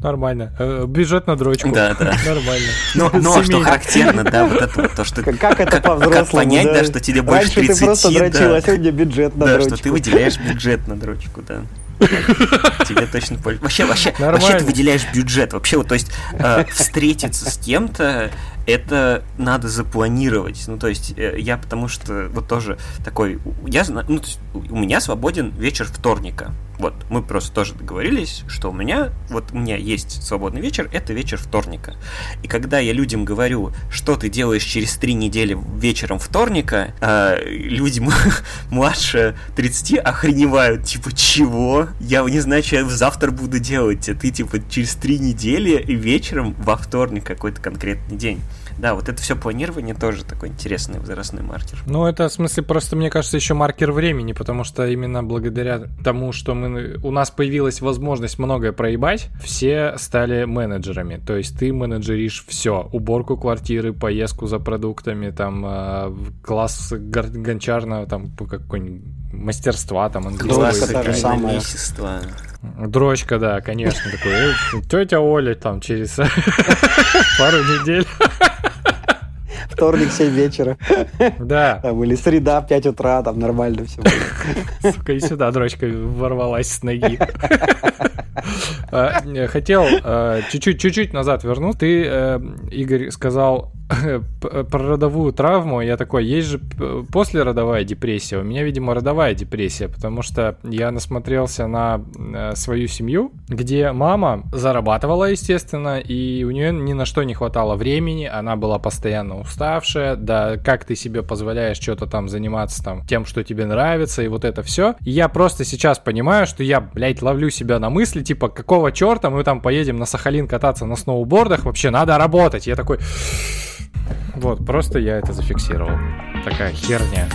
Нормально. Э, бюджет на дрочку. Да, да. Нормально. Но, но что характерно, да, вот это вот то, что... Как это по-взрослому, Как понять, да, что тебе больше 30, ты просто дрочил, а сегодня бюджет на дрочку. Да, что ты выделяешь бюджет на дрочку, да. Тебе точно Вообще, вообще, вообще ты выделяешь бюджет. Вообще, вот, то есть, э, встретиться с кем-то, это надо запланировать. Ну, то есть, э, я потому что вот тоже такой, я ну, то есть, у меня свободен вечер вторника. Вот, мы просто тоже договорились, что у меня, вот у меня есть свободный вечер, это вечер вторника. И когда я людям говорю, что ты делаешь через три недели вечером вторника, э, люди младше 30 охреневают, типа, чего? Я не знаю, что я завтра буду делать, а ты, типа, через три недели вечером во вторник какой-то конкретный день. Да, вот это все планирование тоже такой интересный возрастной маркер. Ну, это в смысле просто, мне кажется, еще маркер времени, потому что именно благодаря тому, что мы, у нас появилась возможность многое проебать, все стали менеджерами. То есть ты менеджеришь все. Уборку квартиры, поездку за продуктами, там, э, класс гончарного, там, какой-нибудь мастерства, там, английского. Дрочка, да, конечно, такой. «Э, Тетя Оля там через пару недель. Вторник, 7 вечера. Да. Там, или среда, 5 утра, там нормально все было. Сука, и сюда дрочка ворвалась с ноги. А, хотел чуть-чуть чуть-чуть назад вернуть. Ты, э, Игорь, сказал про родовую травму, я такой, есть же послеродовая депрессия. У меня, видимо, родовая депрессия, потому что я насмотрелся на э, свою семью, где мама зарабатывала, естественно, и у нее ни на что не хватало времени, она была постоянно уставшая, да, как ты себе позволяешь что-то там заниматься там тем, что тебе нравится, и вот это все. Я просто сейчас понимаю, что я, блядь, ловлю себя на мысли, типа, какого черта мы там поедем на Сахалин кататься на сноубордах, вообще надо работать. Я такой... Вот, просто я это зафиксировал. Такая херня.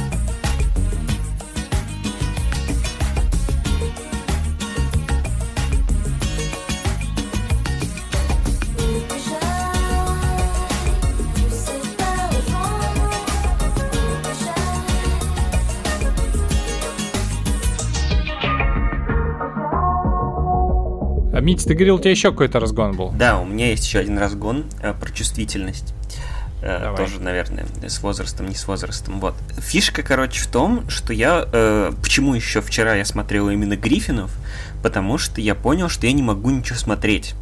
А, Мить, ты говорил, у тебя еще какой-то разгон был? Да, у меня есть еще один разгон э, про чувствительность. Э, Давай. Тоже, наверное, с возрастом, не с возрастом. Вот. Фишка, короче, в том, что я... Э, почему еще вчера я смотрел именно Гриффинов? Потому что я понял, что я не могу ничего смотреть.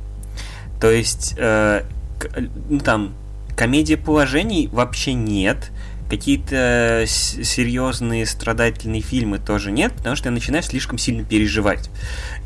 То есть, э, ну там, комедия положений вообще нет. Какие-то серьезные страдательные фильмы тоже нет, потому что я начинаю слишком сильно переживать.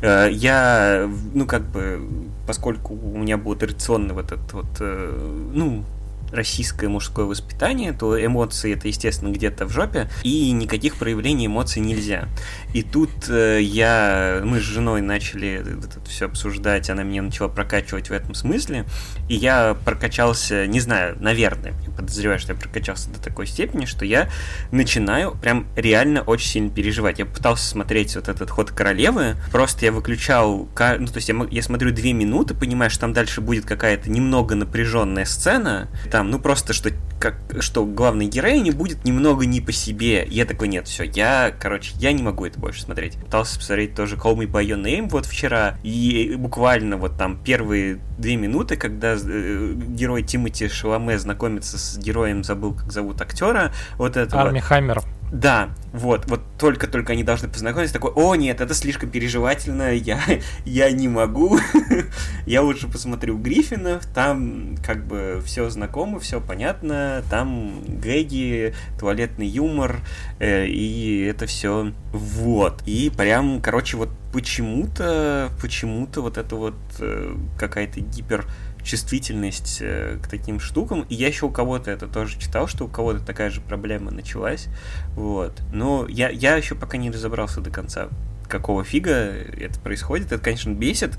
Э, я, ну, как бы, поскольку у меня был традиционный вот этот вот, э, ну, российское мужское воспитание, то эмоции это, естественно, где-то в жопе, и никаких проявлений эмоций нельзя. И тут э, я, мы с женой начали это все обсуждать, она меня начала прокачивать в этом смысле, и я прокачался, не знаю, наверное, я подозреваю, что я прокачался до такой степени, что я начинаю прям реально очень сильно переживать. Я пытался смотреть вот этот ход королевы, просто я выключал, ну, то есть я, я смотрю две минуты, понимаю, что там дальше будет какая-то немного напряженная сцена, там, ну, просто, что, как, что главной героине будет немного не по себе. Я такой, нет, все, я, короче, я не могу это больше смотреть. Пытался посмотреть тоже Call Me By Your Name вот вчера, и буквально вот там первые две минуты, когда э, герой Тимати Шаломе знакомится с героем, забыл, как зовут актера, вот этого. Арми Хаммер. Да, вот, вот только-только они должны познакомиться, такой, о нет, это слишком переживательно, я, я не могу, я лучше посмотрю Гриффинов, там как бы все знакомо, все понятно, там гэги, туалетный юмор, э, и это все вот. И прям, короче, вот почему-то, почему-то вот это вот э, какая-то гипер чувствительность э, к таким штукам. И я еще у кого-то это тоже читал, что у кого-то такая же проблема началась. Вот. Но я, я еще пока не разобрался до конца, какого фига это происходит. Это, конечно, бесит,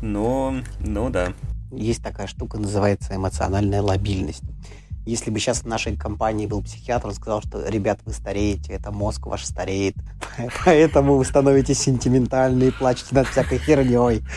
но, но да. Есть такая штука, называется эмоциональная лобильность. Если бы сейчас в нашей компании был психиатр, он сказал, что, ребят, вы стареете, это мозг ваш стареет, поэтому вы становитесь сентиментальны и плачете над всякой херней.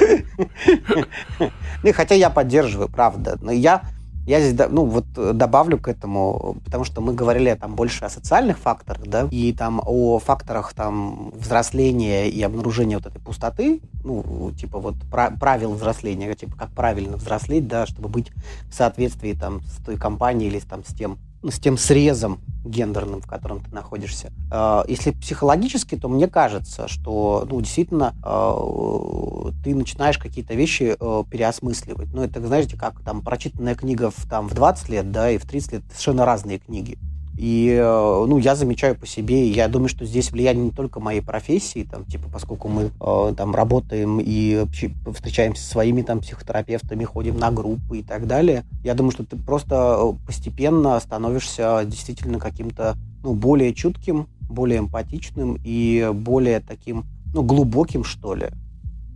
Ну, хотя я поддерживаю, правда. Но я я здесь, ну, вот э, добавлю к этому, потому что мы говорили там больше о социальных факторах, да, и там о факторах там взросления и обнаружения вот этой пустоты, ну, типа вот правил взросления, типа как правильно взрослеть, да, чтобы быть в соответствии там с той компанией или там с тем с тем срезом гендерным, в котором ты находишься. А, если психологически, то мне кажется, что ну, действительно а, ты начинаешь какие-то вещи а, переосмысливать. Ну, это, знаете, как там прочитанная книга в, там, в 20 лет, да, и в 30 лет совершенно разные книги. И, э, ну, я замечаю по себе, я думаю, что здесь влияние не только моей профессии, там, типа, поскольку мы э, там работаем и встречаемся со своими там психотерапевтами, ходим на группы и так далее. Я думаю, что ты просто э, постепенно становишься действительно каким-то, ну, более чутким, более эмпатичным и более таким, ну, глубоким, что ли.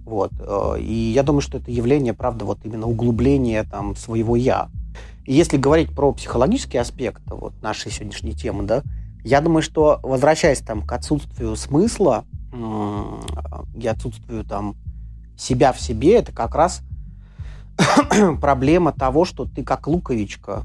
Вот. Э, и я думаю, что это явление, правда, вот именно углубления там своего «я». И если говорить про психологический аспект вот, нашей сегодняшней темы, да, я думаю, что возвращаясь там к отсутствию смысла и отсутствию там себя в себе, это как раз проблема того, что ты как луковичка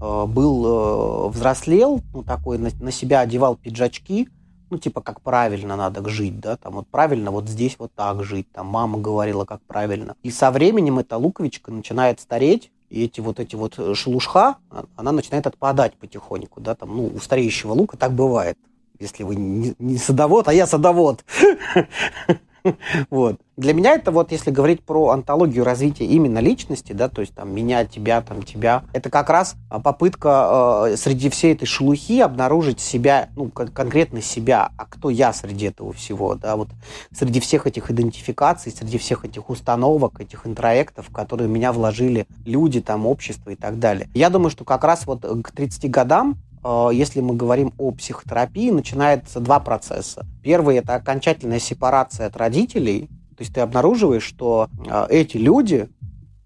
э, был э, взрослел, ну такой на, на себя одевал пиджачки, ну типа как правильно надо жить, да, там вот правильно вот здесь вот так жить, там мама говорила как правильно. И со временем эта луковичка начинает стареть, и эти вот эти вот э, шелушха, а, она начинает отпадать потихоньку, да, там, ну, у стареющего лука так бывает, если вы не, не садовод, а я садовод. Вот. Для меня это вот, если говорить про антологию развития именно личности, да, то есть там меня, тебя, там тебя, это как раз а, попытка э, среди всей этой шелухи обнаружить себя, ну, конкретно себя, а кто я среди этого всего, да, вот среди всех этих идентификаций, среди всех этих установок, этих интроектов, которые в меня вложили люди, там, общество и так далее. Я думаю, что как раз вот к 30 годам если мы говорим о психотерапии, начинается два процесса. Первый – это окончательная сепарация от родителей, то есть ты обнаруживаешь, что э, эти люди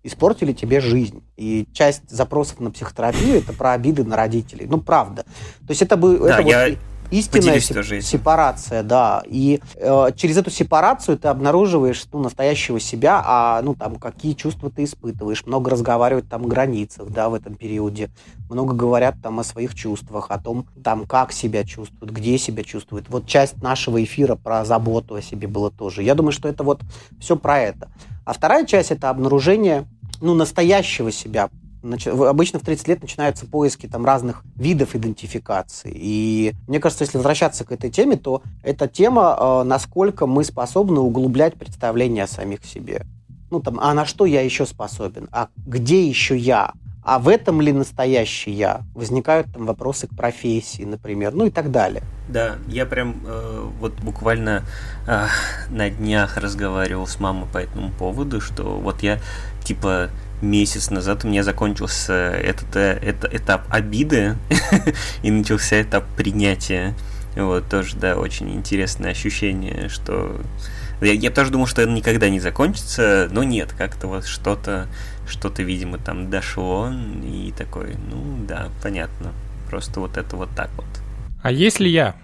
испортили тебе жизнь. И часть запросов на психотерапию это про обиды на родителей. Ну, правда. То есть это бы... Да, это я... вот истинная сеп- сепарация, да. И э, через эту сепарацию ты обнаруживаешь ну, настоящего себя, а ну там какие чувства ты испытываешь. Много разговаривают там о границах, да, в этом периоде. Много говорят там о своих чувствах, о том, там, как себя чувствуют, где себя чувствуют. Вот часть нашего эфира про заботу о себе было тоже. Я думаю, что это вот все про это. А вторая часть это обнаружение ну, настоящего себя, обычно в 30 лет начинаются поиски там разных видов идентификации. И мне кажется, если возвращаться к этой теме, то эта тема, э, насколько мы способны углублять представление о самих себе. Ну там, а на что я еще способен? А где еще я? А в этом ли настоящий я? Возникают там вопросы к профессии, например, ну и так далее. Да, я прям э, вот буквально э, на днях разговаривал с мамой по этому поводу, что вот я типа месяц назад у меня закончился этот, э, этот этап обиды и начался этап принятия. Вот, тоже, да, очень интересное ощущение, что... Я, я тоже думал, что это никогда не закончится, но нет, как-то вот что-то, что-то, видимо, там дошло, и такой, ну, да, понятно. Просто вот это вот так вот. А если я?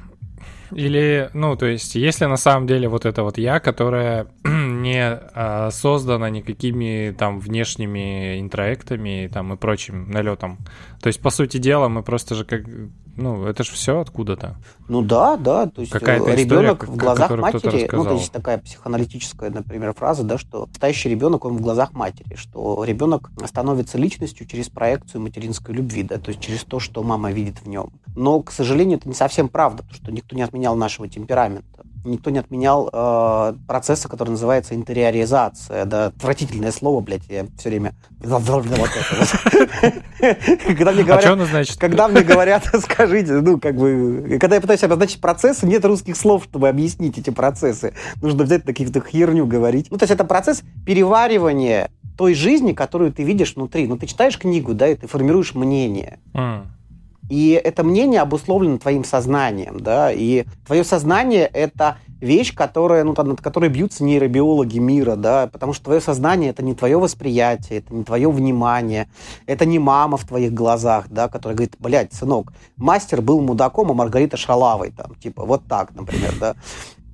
Или, ну, то есть, если на самом деле вот это вот я, которая не а, создана никакими там внешними интроектами там и прочим налетом. То есть, по сути дела, мы просто же как ну, это же все откуда-то. Ну да, да. То есть Какая-то ребенок история, в глазах матери, ну, то есть такая психоаналитическая, например, фраза, да, что настоящий ребенок, он в глазах матери, что ребенок становится личностью через проекцию материнской любви, да, то есть через то, что мама видит в нем. Но, к сожалению, это не совсем правда, потому что никто не отменял нашего темперамента никто не отменял э, процесса, который называется интериоризация. Да, отвратительное слово, блядь, я все время... Когда мне говорят... А что оно значит? Когда мне говорят, скажите, ну, как бы... Когда я пытаюсь обозначить процессы, нет русских слов, чтобы объяснить эти процессы. Нужно взять какие-то херню говорить. Ну, то есть это процесс переваривания той жизни, которую ты видишь внутри. Ну, ты читаешь книгу, да, и ты формируешь мнение. И это мнение обусловлено твоим сознанием, да, и твое сознание — это вещь, которая, ну, над которой бьются нейробиологи мира, да, потому что твое сознание — это не твое восприятие, это не твое внимание, это не мама в твоих глазах, да, которая говорит, блядь, сынок, мастер был мудаком, а Маргарита шалавой, там, типа, вот так, например, да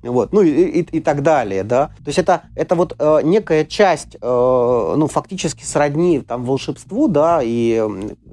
вот, ну и, и, и так далее, да. То есть это, это вот э, некая часть, э, ну, фактически сродни там волшебству, да, и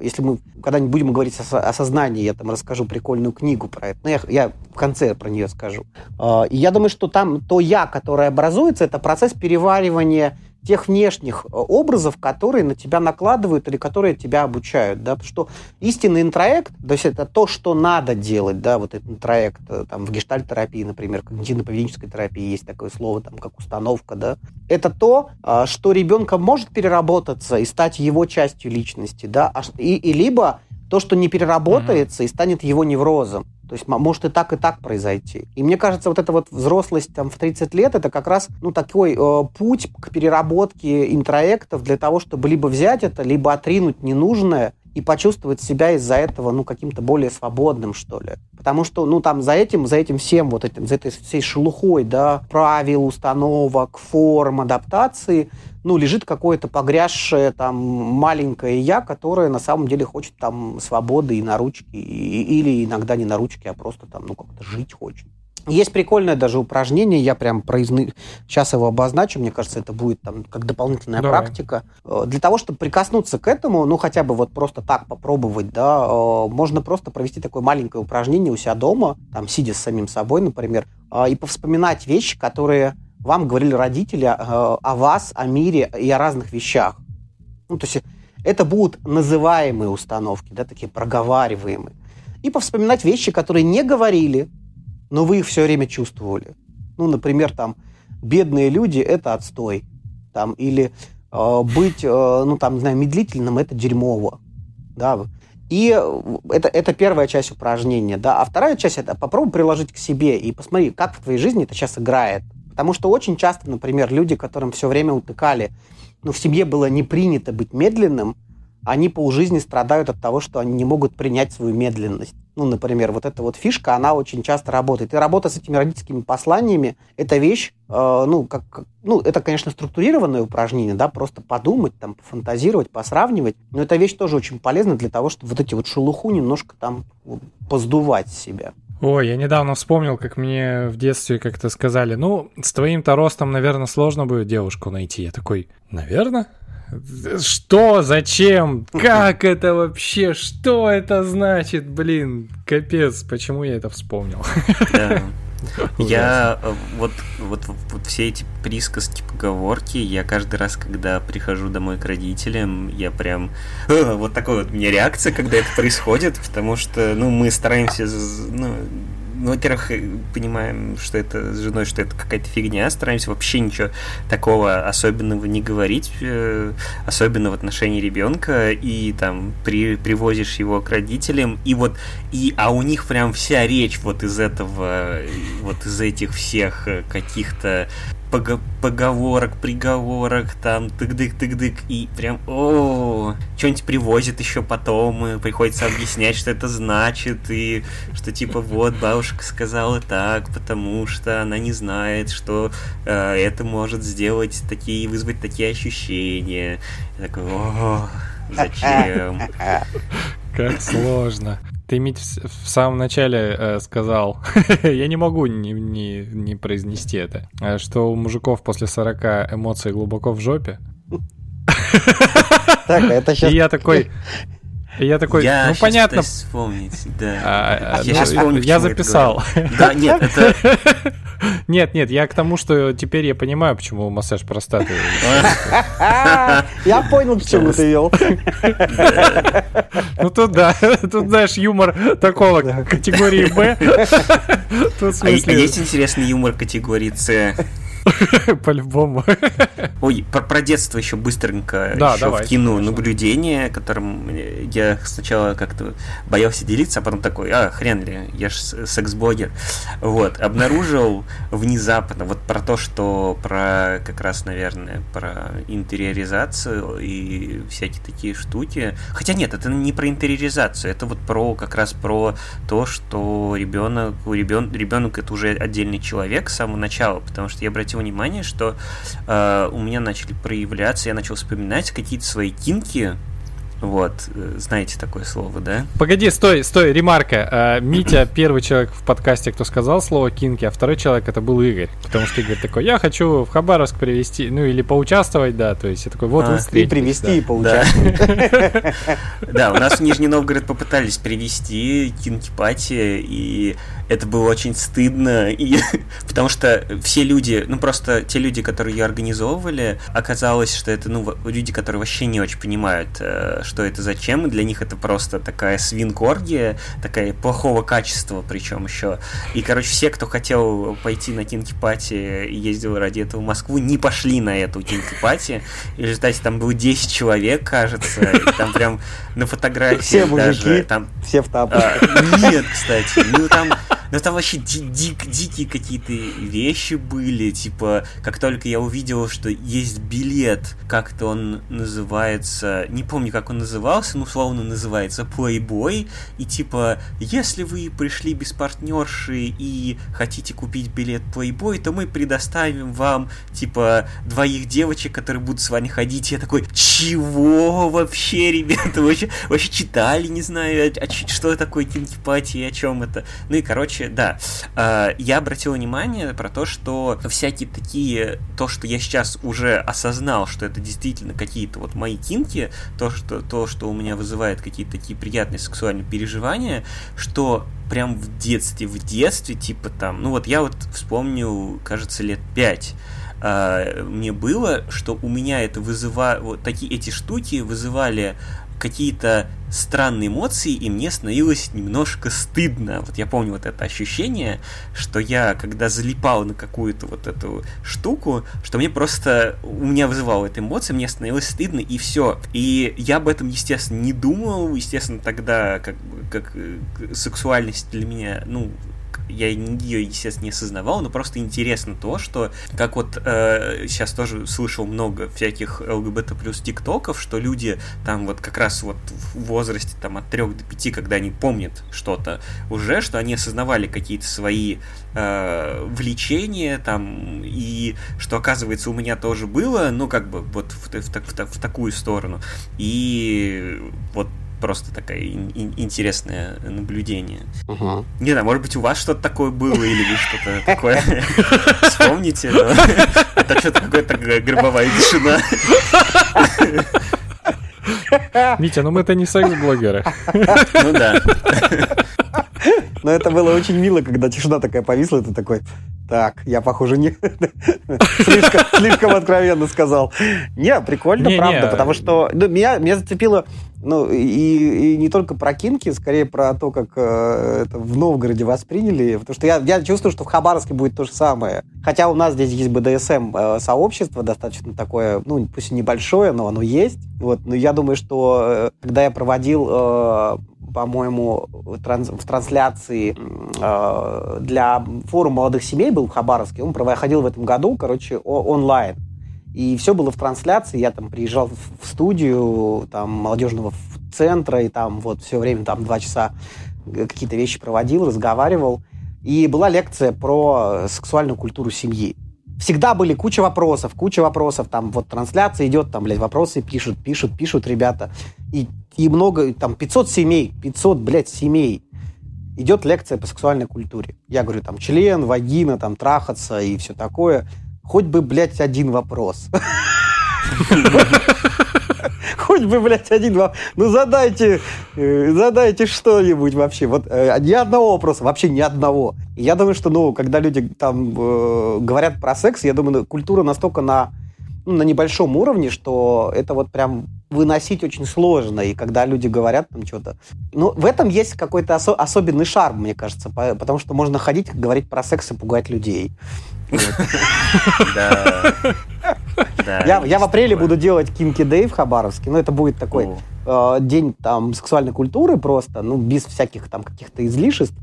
если мы когда-нибудь будем говорить о, о сознании, я там расскажу прикольную книгу про это, но я, я в конце про нее скажу. Э, и я думаю, что там то я, которое образуется, это процесс переваривания тех внешних э, образов, которые на тебя накладывают или которые тебя обучают, да, потому что истинный интроект, то есть это то, что надо делать, да, вот этот интроект, э, там, в гештальт-терапии, например, когнитивно-поведенческой терапии есть такое слово, там, как установка, да, это то, а, что ребенка может переработаться и стать его частью личности, да, а и, и либо то, что не переработается mm-hmm. и станет его неврозом. То есть может и так, и так произойти. И мне кажется, вот эта вот взрослость там, в 30 лет, это как раз ну, такой э, путь к переработке интроектов для того, чтобы либо взять это, либо отринуть ненужное и почувствовать себя из-за этого, ну, каким-то более свободным, что ли. Потому что, ну, там за этим, за этим всем, вот этим, за этой всей шелухой, да, правил, установок, форм, адаптации, ну, лежит какое-то погрязшее там маленькое я, которое на самом деле хочет там свободы и на ручки, и, или иногда не на ручки, а просто там, ну, как-то жить хочет. Есть прикольное даже упражнение, я прям произны... сейчас его обозначу, мне кажется, это будет там как дополнительная Давай. практика. Э, для того, чтобы прикоснуться к этому, ну хотя бы вот просто так попробовать, да, э, можно просто провести такое маленькое упражнение у себя дома, там сидя с самим собой, например, э, и повспоминать вещи, которые вам говорили родители о вас, о мире и о разных вещах. Ну, то есть это будут называемые установки, да, такие проговариваемые. И повспоминать вещи, которые не говорили, но вы их все время чувствовали. Ну, например, там, бедные люди – это отстой. Там, или э, быть, э, ну, там, не знаю, медлительным – это дерьмово. Да? И это, это первая часть упражнения. Да? А вторая часть – это попробуй приложить к себе и посмотри, как в твоей жизни это сейчас играет. Потому что очень часто, например, люди, которым все время утыкали, ну, в семье было не принято быть медленным – они полжизни страдают от того, что они не могут принять свою медленность. Ну, например, вот эта вот фишка, она очень часто работает. И работа с этими родительскими посланиями – это вещь, э, ну, как, ну, это, конечно, структурированное упражнение, да, просто подумать, там, пофантазировать, посравнивать, но эта вещь тоже очень полезна для того, чтобы вот эти вот шелуху немножко там поздувать себя. Ой, я недавно вспомнил, как мне в детстве как-то сказали, ну, с твоим-то ростом, наверное, сложно будет девушку найти. Я такой, наверное? Что? Зачем? Как это вообще? Что это значит? Блин, капец, почему я это вспомнил? Да. Я э, вот, вот, вот все эти присказки, поговорки, я каждый раз, когда прихожу домой к родителям, я прям... Вот такая вот у меня реакция, когда это происходит, потому что, ну, мы стараемся, ну, ну, во-первых, э, понимаем, что это с женой, что это какая-то фигня, стараемся вообще ничего такого особенного не говорить, э, особенно в отношении ребенка, и там при, привозишь его к родителям, и вот, и, а у них прям вся речь вот из этого, вот из этих всех э, каких-то поговорок, приговорок, там, тык-дык-тык-дык, и прям, о что-нибудь привозит еще потом, и приходится объяснять, что это значит, и что типа вот бабушка сказала так, потому что она не знает, что э, это может сделать такие, вызвать такие ощущения. Я такой, о зачем? Как сложно. Ты, Мить, в, самом начале э, сказал, я не могу не, не, не произнести это, э, что у мужиков после 40 эмоции глубоко в жопе. Так, это сейчас... И я такой, и я такой, я ну понятно. вспомнить, да. А, я, ну, сейчас вспомню, я записал. Да, нет, это... Нет, нет, я к тому, что теперь я понимаю, почему массаж простаты. Я понял, к чему ты вел. Ну тут да, тут знаешь, юмор такого категории Б. А есть интересный юмор категории С? По-любому. Ой, про, про детство еще быстренько да, еще давай, вкину конечно. наблюдение, которым я сначала как-то боялся делиться, а потом такой, а, хрен ли, я ж секс-блогер. Вот, обнаружил внезапно вот про то, что про как раз, наверное, про интериоризацию и всякие такие штуки. Хотя нет, это не про интериоризацию, это вот про как раз про то, что ребенок, у ребен, ребенок это уже отдельный человек с самого начала, потому что я обратил обратил внимание, что э, у меня начали проявляться, я начал вспоминать какие-то свои кинки, вот, э, знаете такое слово, да? Погоди, стой, стой, ремарка. А, Митя первый человек в подкасте, кто сказал слово кинки, а второй человек это был Игорь. Потому что Игорь такой, я хочу в Хабаровск привезти, ну или поучаствовать, да, то есть я такой, вот а, вы И привезти, и поучаствовать. Да, у нас в Нижний Новгород попытались привезти кинки-пати, и это было очень стыдно, и, потому что все люди, ну просто те люди, которые ее организовывали, оказалось, что это ну люди, которые вообще не очень понимают, э, что это зачем, и для них это просто такая свинкоргия, такая плохого качества причем еще. И, короче, все, кто хотел пойти на кинки-пати и ездил ради этого в Москву, не пошли на эту кинки-пати. И в результате там было 10 человек, кажется, и там прям на фотографии все мужики, даже... Там, все в тапках. А, нет, кстати, ну там но там вообще ди дик, дикие какие-то вещи были. Типа, как только я увидел, что есть билет, как-то он называется, не помню, как он назывался, но условно называется Playboy. И типа, если вы пришли без партнерши и хотите купить билет Playboy, то мы предоставим вам, типа, двоих девочек, которые будут с вами ходить. Я такой, чего вообще, ребята? Вообще, вообще читали, не знаю, а, а, что такое кинки и о чем это. Ну и, короче, короче, да, э, я обратил внимание про то, что всякие такие, то, что я сейчас уже осознал, что это действительно какие-то вот мои кинки, то, что, то, что у меня вызывает какие-то такие приятные сексуальные переживания, что прям в детстве, в детстве, типа там, ну вот я вот вспомню, кажется, лет пять, Uh, мне было, что у меня это вызывало, вот такие эти штуки вызывали какие-то странные эмоции, и мне становилось немножко стыдно. Вот я помню вот это ощущение, что я, когда залипал на какую-то вот эту штуку, что мне просто, у меня вызывало эта эмоция, мне становилось стыдно, и все. И я об этом, естественно, не думал, естественно, тогда как, как э, сексуальность для меня, ну, я ее, естественно, не осознавал, но просто интересно то, что, как вот э, сейчас тоже слышал много всяких ЛГБТ плюс тиктоков, что люди там вот как раз вот в возрасте там от 3 до 5, когда они помнят что-то уже, что они осознавали какие-то свои э, влечения там, и что, оказывается, у меня тоже было, ну, как бы вот в, в, в, в такую сторону. И вот просто такое ин- интересное наблюдение. Угу. Не знаю, может быть, у вас что-то такое было, или вы что-то такое вспомните, но это что-то какая-то гробовая тишина. Митя, ну мы-то не секс-блогеры. Ну да. Но это было очень мило, когда тишина такая повисла, ты такой, так, я, похоже, не слишком, слишком откровенно сказал. Не, прикольно, не, правда, не. потому что ну, меня, меня зацепило ну, и, и не только про кинки, скорее про то, как э, это в Новгороде восприняли. Потому что я, я чувствую, что в Хабаровске будет то же самое. Хотя у нас здесь есть БДСМ-сообщество, э, достаточно такое, ну, пусть и небольшое, но оно есть. Вот. Но я думаю, что э, когда я проводил э, по-моему, в трансляции э, для форума молодых семей был в Хабаровске. Он проходил в этом году, короче, онлайн. И все было в трансляции. Я там приезжал в студию там, молодежного центра, и там вот все время там два часа какие-то вещи проводил, разговаривал. И была лекция про сексуальную культуру семьи. Всегда были куча вопросов, куча вопросов. Там вот трансляция идет, там, блядь, вопросы пишут, пишут, пишут ребята. И, и много, там, 500 семей, 500, блядь, семей. Идет лекция по сексуальной культуре. Я говорю, там, член, вагина, там, трахаться и все такое. Хоть бы, блядь, один вопрос. Хоть бы, блядь, один вопрос. Ну, задайте, э, задайте что-нибудь вообще. Вот э, ни одного вопроса, вообще ни одного. Я думаю, что, ну, когда люди там э, говорят про секс, я думаю, культура настолько на, ну, на небольшом уровне, что это вот прям выносить очень сложно. И когда люди говорят там что-то... Ну, в этом есть какой-то осо- особенный шарм, мне кажется, потому что можно ходить, говорить про секс и пугать людей. Я, в апреле буду делать Кинки Дэй в Хабаровске. Ну, это будет такой э, день там сексуальной культуры просто, ну, без всяких там каких-то излишеств.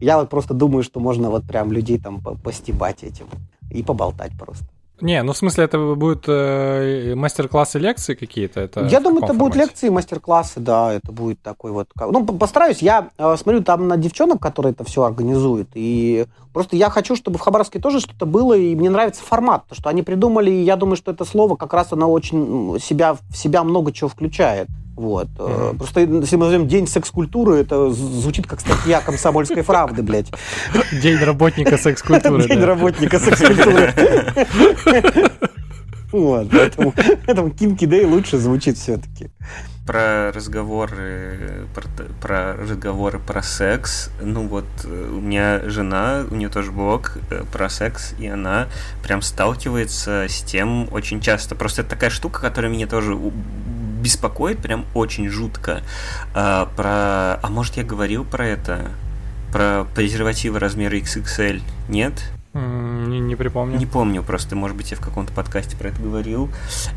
Я вот просто думаю, что можно вот прям людей там постебать этим и поболтать просто. Не, ну в смысле это будут э, мастер-классы, лекции какие-то? Это я думаю, это будут лекции, мастер-классы, да, это будет такой вот... Ну, постараюсь, я э, смотрю там на девчонок, которые это все организуют, и просто я хочу, чтобы в Хабаровске тоже что-то было, и мне нравится формат, то, что они придумали, и я думаю, что это слово как раз оно очень себя, в себя много чего включает. Вот. Mm-hmm. Просто если мы назовем День секс-культуры, это звучит как статья комсомольской правды, блядь. День работника секс-культуры. День работника секс-культуры. Вот, поэтому, поэтому Кинки Дэй лучше звучит все-таки. Про разговоры, про, про разговоры про секс. Ну вот, э, у меня жена, у нее тоже блог э, про секс, и она прям сталкивается с тем очень часто. Просто это такая штука, которая меня тоже беспокоит прям очень жутко. А, про... А может, я говорил про это? Про презервативы размера XXL? Нет? Не, не припомню. Не помню, просто, может быть, я в каком-то подкасте про это говорил,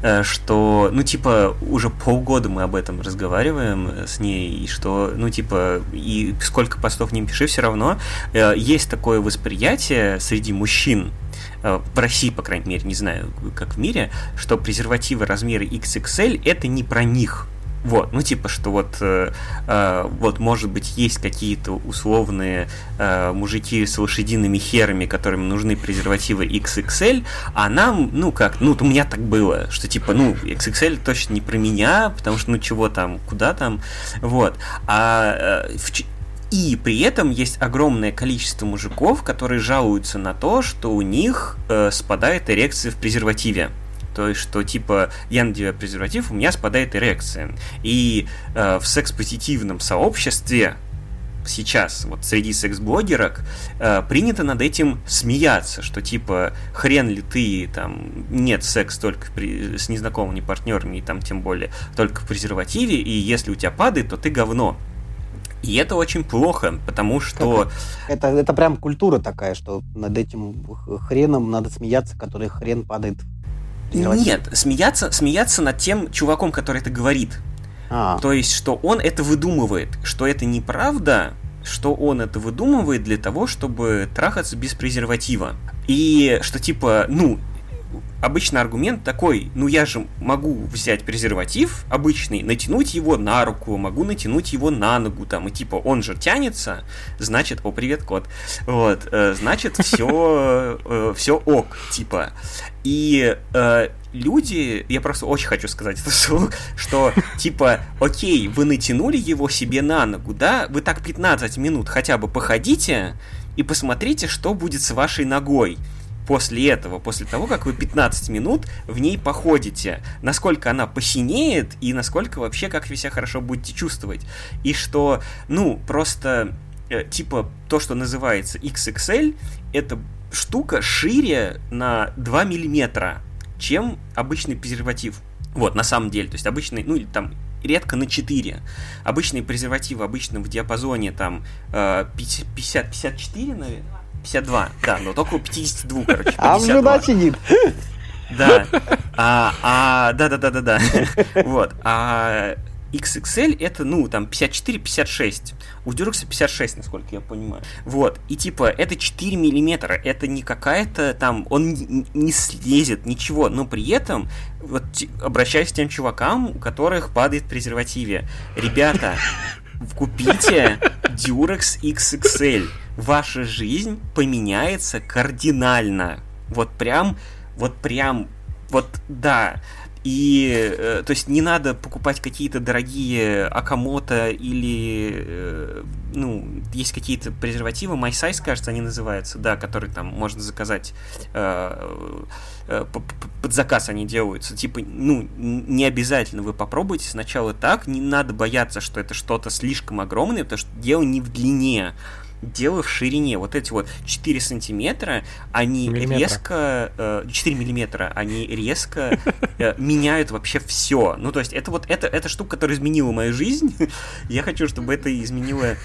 э, что, ну, типа, уже полгода мы об этом разговариваем с ней, и что, ну, типа, и сколько постов не пиши, все равно э, есть такое восприятие среди мужчин, Э, в России, по крайней мере, не знаю, как в мире, что презервативы размера XXL это не про них. Вот, ну типа, что вот, э, э, вот может быть есть какие-то условные э, мужики с лошадиными херами, которым нужны презервативы XXL, а нам, ну как, ну у меня так было, что типа, ну XXL точно не про меня, потому что ну чего там, куда там, вот. А э, в, и при этом есть огромное количество мужиков, которые жалуются на то, что у них э, спадает эрекция в презервативе. То есть, что типа я надеваю презерватив, у меня спадает эрекция. И э, в секс-позитивном сообществе сейчас вот среди секс-блогерок э, принято над этим смеяться, что типа хрен ли ты там нет секс только при, с незнакомыми партнерами и там тем более только в презервативе и если у тебя падает, то ты говно. И это очень плохо, потому что... Это, это прям культура такая, что над этим хреном надо смеяться, который хрен падает. Нет, смеяться, смеяться над тем чуваком, который это говорит. А. То есть, что он это выдумывает, что это неправда, что он это выдумывает для того, чтобы трахаться без презерватива. И что типа, ну, обычно аргумент такой, ну я же могу взять презерватив обычный, натянуть его на руку, могу натянуть его на ногу, там, и типа он же тянется, значит, о, привет, кот, вот, э, значит, все, э, все ок, типа. И э, люди, я просто очень хочу сказать это вслух, что типа, окей, вы натянули его себе на ногу, да, вы так 15 минут хотя бы походите и посмотрите, что будет с вашей ногой после этого, после того, как вы 15 минут в ней походите, насколько она посинеет и насколько вообще, как вы себя хорошо будете чувствовать. И что, ну, просто, э, типа, то, что называется XXL, это штука шире на 2 миллиметра, чем обычный презерватив. Вот, на самом деле, то есть обычный, ну, или там редко на 4. Обычные презервативы обычно в диапазоне там 50-54, наверное, 52, да, но только у 52, короче. А жена сидит. Да. А, а, да, да, да, да, да. Вот. А XXL это, ну, там, 54-56. У Дюрекса 56, насколько я понимаю. Вот. И типа, это 4 миллиметра. Это не какая-то там... Он не слезет, ничего. Но при этом, вот, обращаюсь к тем чувакам, у которых падает в презервативе. Ребята, купите Durex XXL. Ваша жизнь поменяется кардинально. Вот прям, вот прям, вот да. И, э, то есть, не надо покупать какие-то дорогие Акамото или, э, ну, есть какие-то презервативы, My кажется, они называются, да, которые там можно заказать, э, э, под заказ они делаются. Типа, ну, не обязательно вы попробуйте. Сначала так, не надо бояться, что это что-то слишком огромное, потому что дело не в длине, дело в ширине. Вот эти вот 4 сантиметра, они Миллиметра. резко... 4 э, миллиметра, они резко э, меняют вообще все. Ну, то есть, это вот это, это штука, которая изменила мою жизнь. Я хочу, чтобы это изменило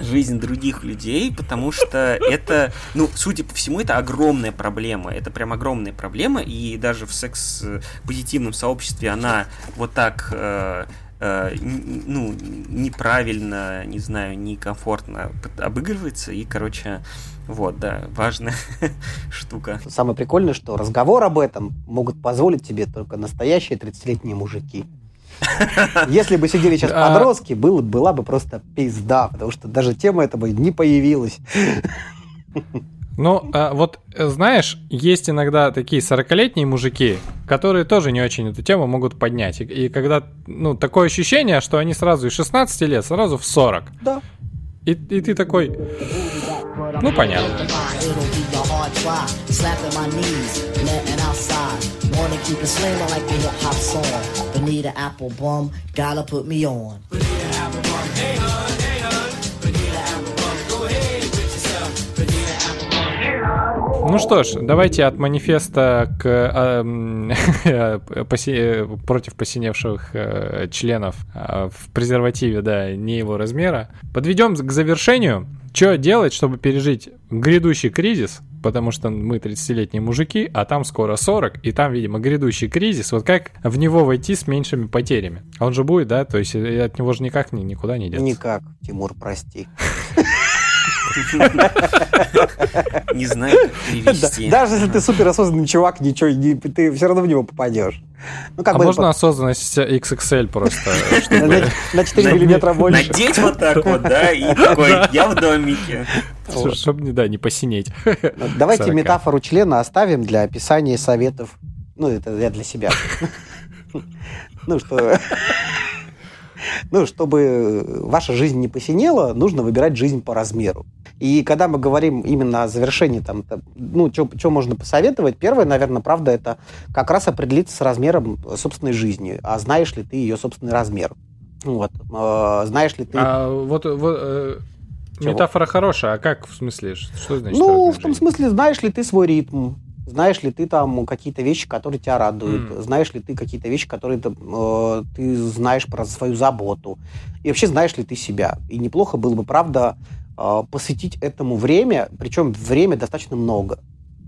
жизнь других людей, потому что это, ну, судя по всему, это огромная проблема. Это прям огромная проблема, и даже в секс-позитивном сообществе она вот так э, э, ну, неправильно, не знаю, некомфортно обыгрывается, и, короче, вот, да, важная штука. Самое прикольное, что разговор об этом могут позволить тебе только настоящие 30-летние мужики. Если бы сидели сейчас а подростки, было, была бы просто пизда, потому что даже тема эта бы не появилась. Ну, а, вот э, знаешь, есть иногда такие 40-летние мужики, которые тоже не очень эту тему могут поднять. И, и когда, ну, такое ощущение, что они сразу из 16 лет, сразу в 40. Да. И, и ты такой, ну, понятно. Wanna keep it slaming like a hip hop song. Bonita Applebum, gotta put me on. Bonita Applebum, hey hun, hey hun. Ну что ж, давайте от манифеста к, э, поси, против посиневших э, членов э, в презервативе, да, не его размера. Подведем к завершению. Что делать, чтобы пережить грядущий кризис? Потому что мы 30-летние мужики, а там скоро 40, и там, видимо, грядущий кризис. Вот как в него войти с меньшими потерями? Он же будет, да? То есть э, от него же никак никуда не деться. Никак, Тимур, прости. Не знаю, как перевести. Даже если ты суперосознанный чувак, ничего, ты все равно в него попадешь. Ну, как а бы можно осознанность XXL просто? На 4 миллиметра больше. Надеть вот так вот, да, и такой, я в домике. Чтобы, да, не посинеть. Давайте метафору члена оставим для описания советов. Ну, это я для себя. Ну, что... Ну, чтобы ваша жизнь не посинела, нужно выбирать жизнь по размеру. И когда мы говорим именно о завершении, там, ну, что можно посоветовать, первое, наверное, правда, это как раз определиться с размером собственной жизни. А знаешь ли ты ее собственный размер? Вот. Э, знаешь ли ты... А, вот, вот э, метафора хорошая, а как в смысле? Что значит? Ну, в том смысле, знаешь ли ты свой ритм? Знаешь ли ты там какие-то вещи, которые тебя радуют? Mm. Знаешь ли ты какие-то вещи, которые ты, э, ты знаешь про свою заботу? И вообще знаешь ли ты себя? И неплохо было бы, правда, посвятить этому время, причем время достаточно много.